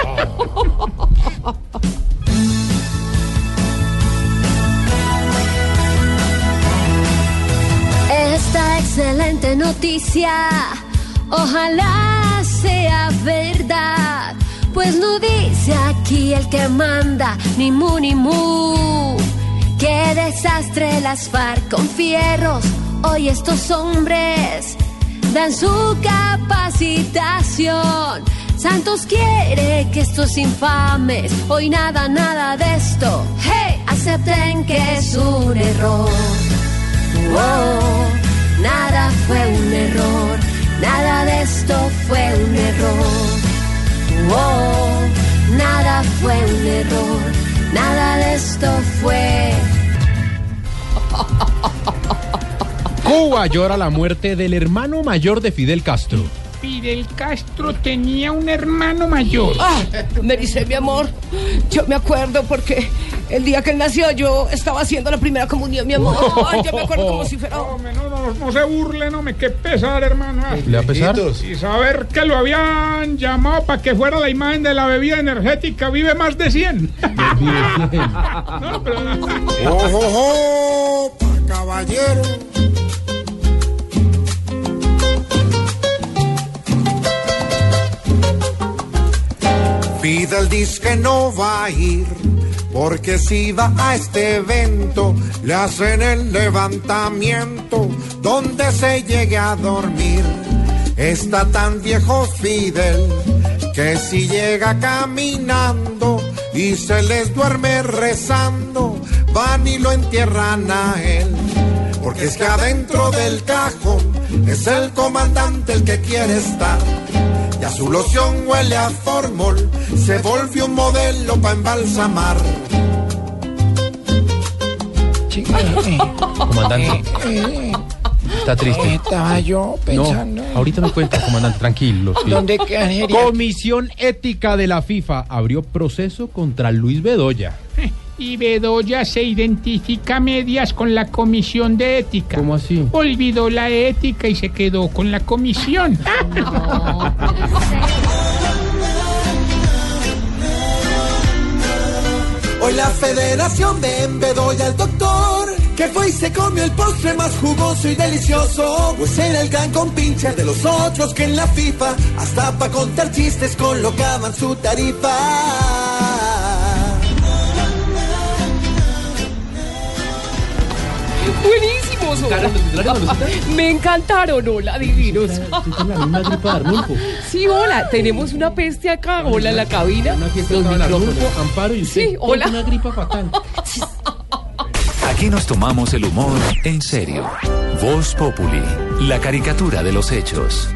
Esta excelente noticia, ojalá sea verdad, pues no dice aquí el que manda, ni mu ni mu. Qué desastre las FARC con fierros, hoy estos hombres dan su capacitación. Santos quiere que estos infames hoy nada, nada de esto. Hey, acepten que es un error. Oh, nada fue un error, nada de esto fue un error. Oh, nada fue un error, nada de esto fue. Cuba llora la muerte del hermano mayor de Fidel Castro. Fidel Castro tenía un hermano mayor. Ah, me dice mi amor, yo me acuerdo porque el día que él nació yo estaba haciendo la primera comunión, mi amor. Ay, yo me acuerdo como si fuera... Hombre, no, no, no se burle, no me qué pesar, hermano. Ah, ¿Le a pesar? Y saber que lo habían llamado para que fuera la imagen de la bebida energética vive más de 100. no, pero... ¡Ojo, ojo! caballero. Fidel dice que no va a ir, porque si va a este evento, le hacen el levantamiento donde se llegue a dormir. Está tan viejo Fidel que si llega caminando y se les duerme rezando, van y lo entierran a él. Porque es que adentro del cajón es el comandante el que quiere estar. Ya su loción huele a formol, se volvió un modelo para embalsamar. Comandante, está triste. Estaba yo pensando. No, ahorita me cuenta, comandante, tranquilo. sí. ¿Dónde queda? Comisión Ética de la FIFA abrió proceso contra Luis Bedoya. Y Bedoya se identifica a medias con la comisión de ética. ¿Cómo así? Olvidó la ética y se quedó con la comisión. Hoy la federación ve en Bedoya al doctor que fue y se comió el postre más jugoso y delicioso. Pues era el gran compinche de los otros que en la FIFA hasta para contar chistes colocaban su tarifa. Buenísimos, hola. Me encantaron, hola, divinos. Sí, hola, tenemos una peste acá, hola en la cabina. Amparo y Sí, hola. una gripa fatal. Aquí nos tomamos el humor en serio. Voz Populi, la caricatura de los hechos.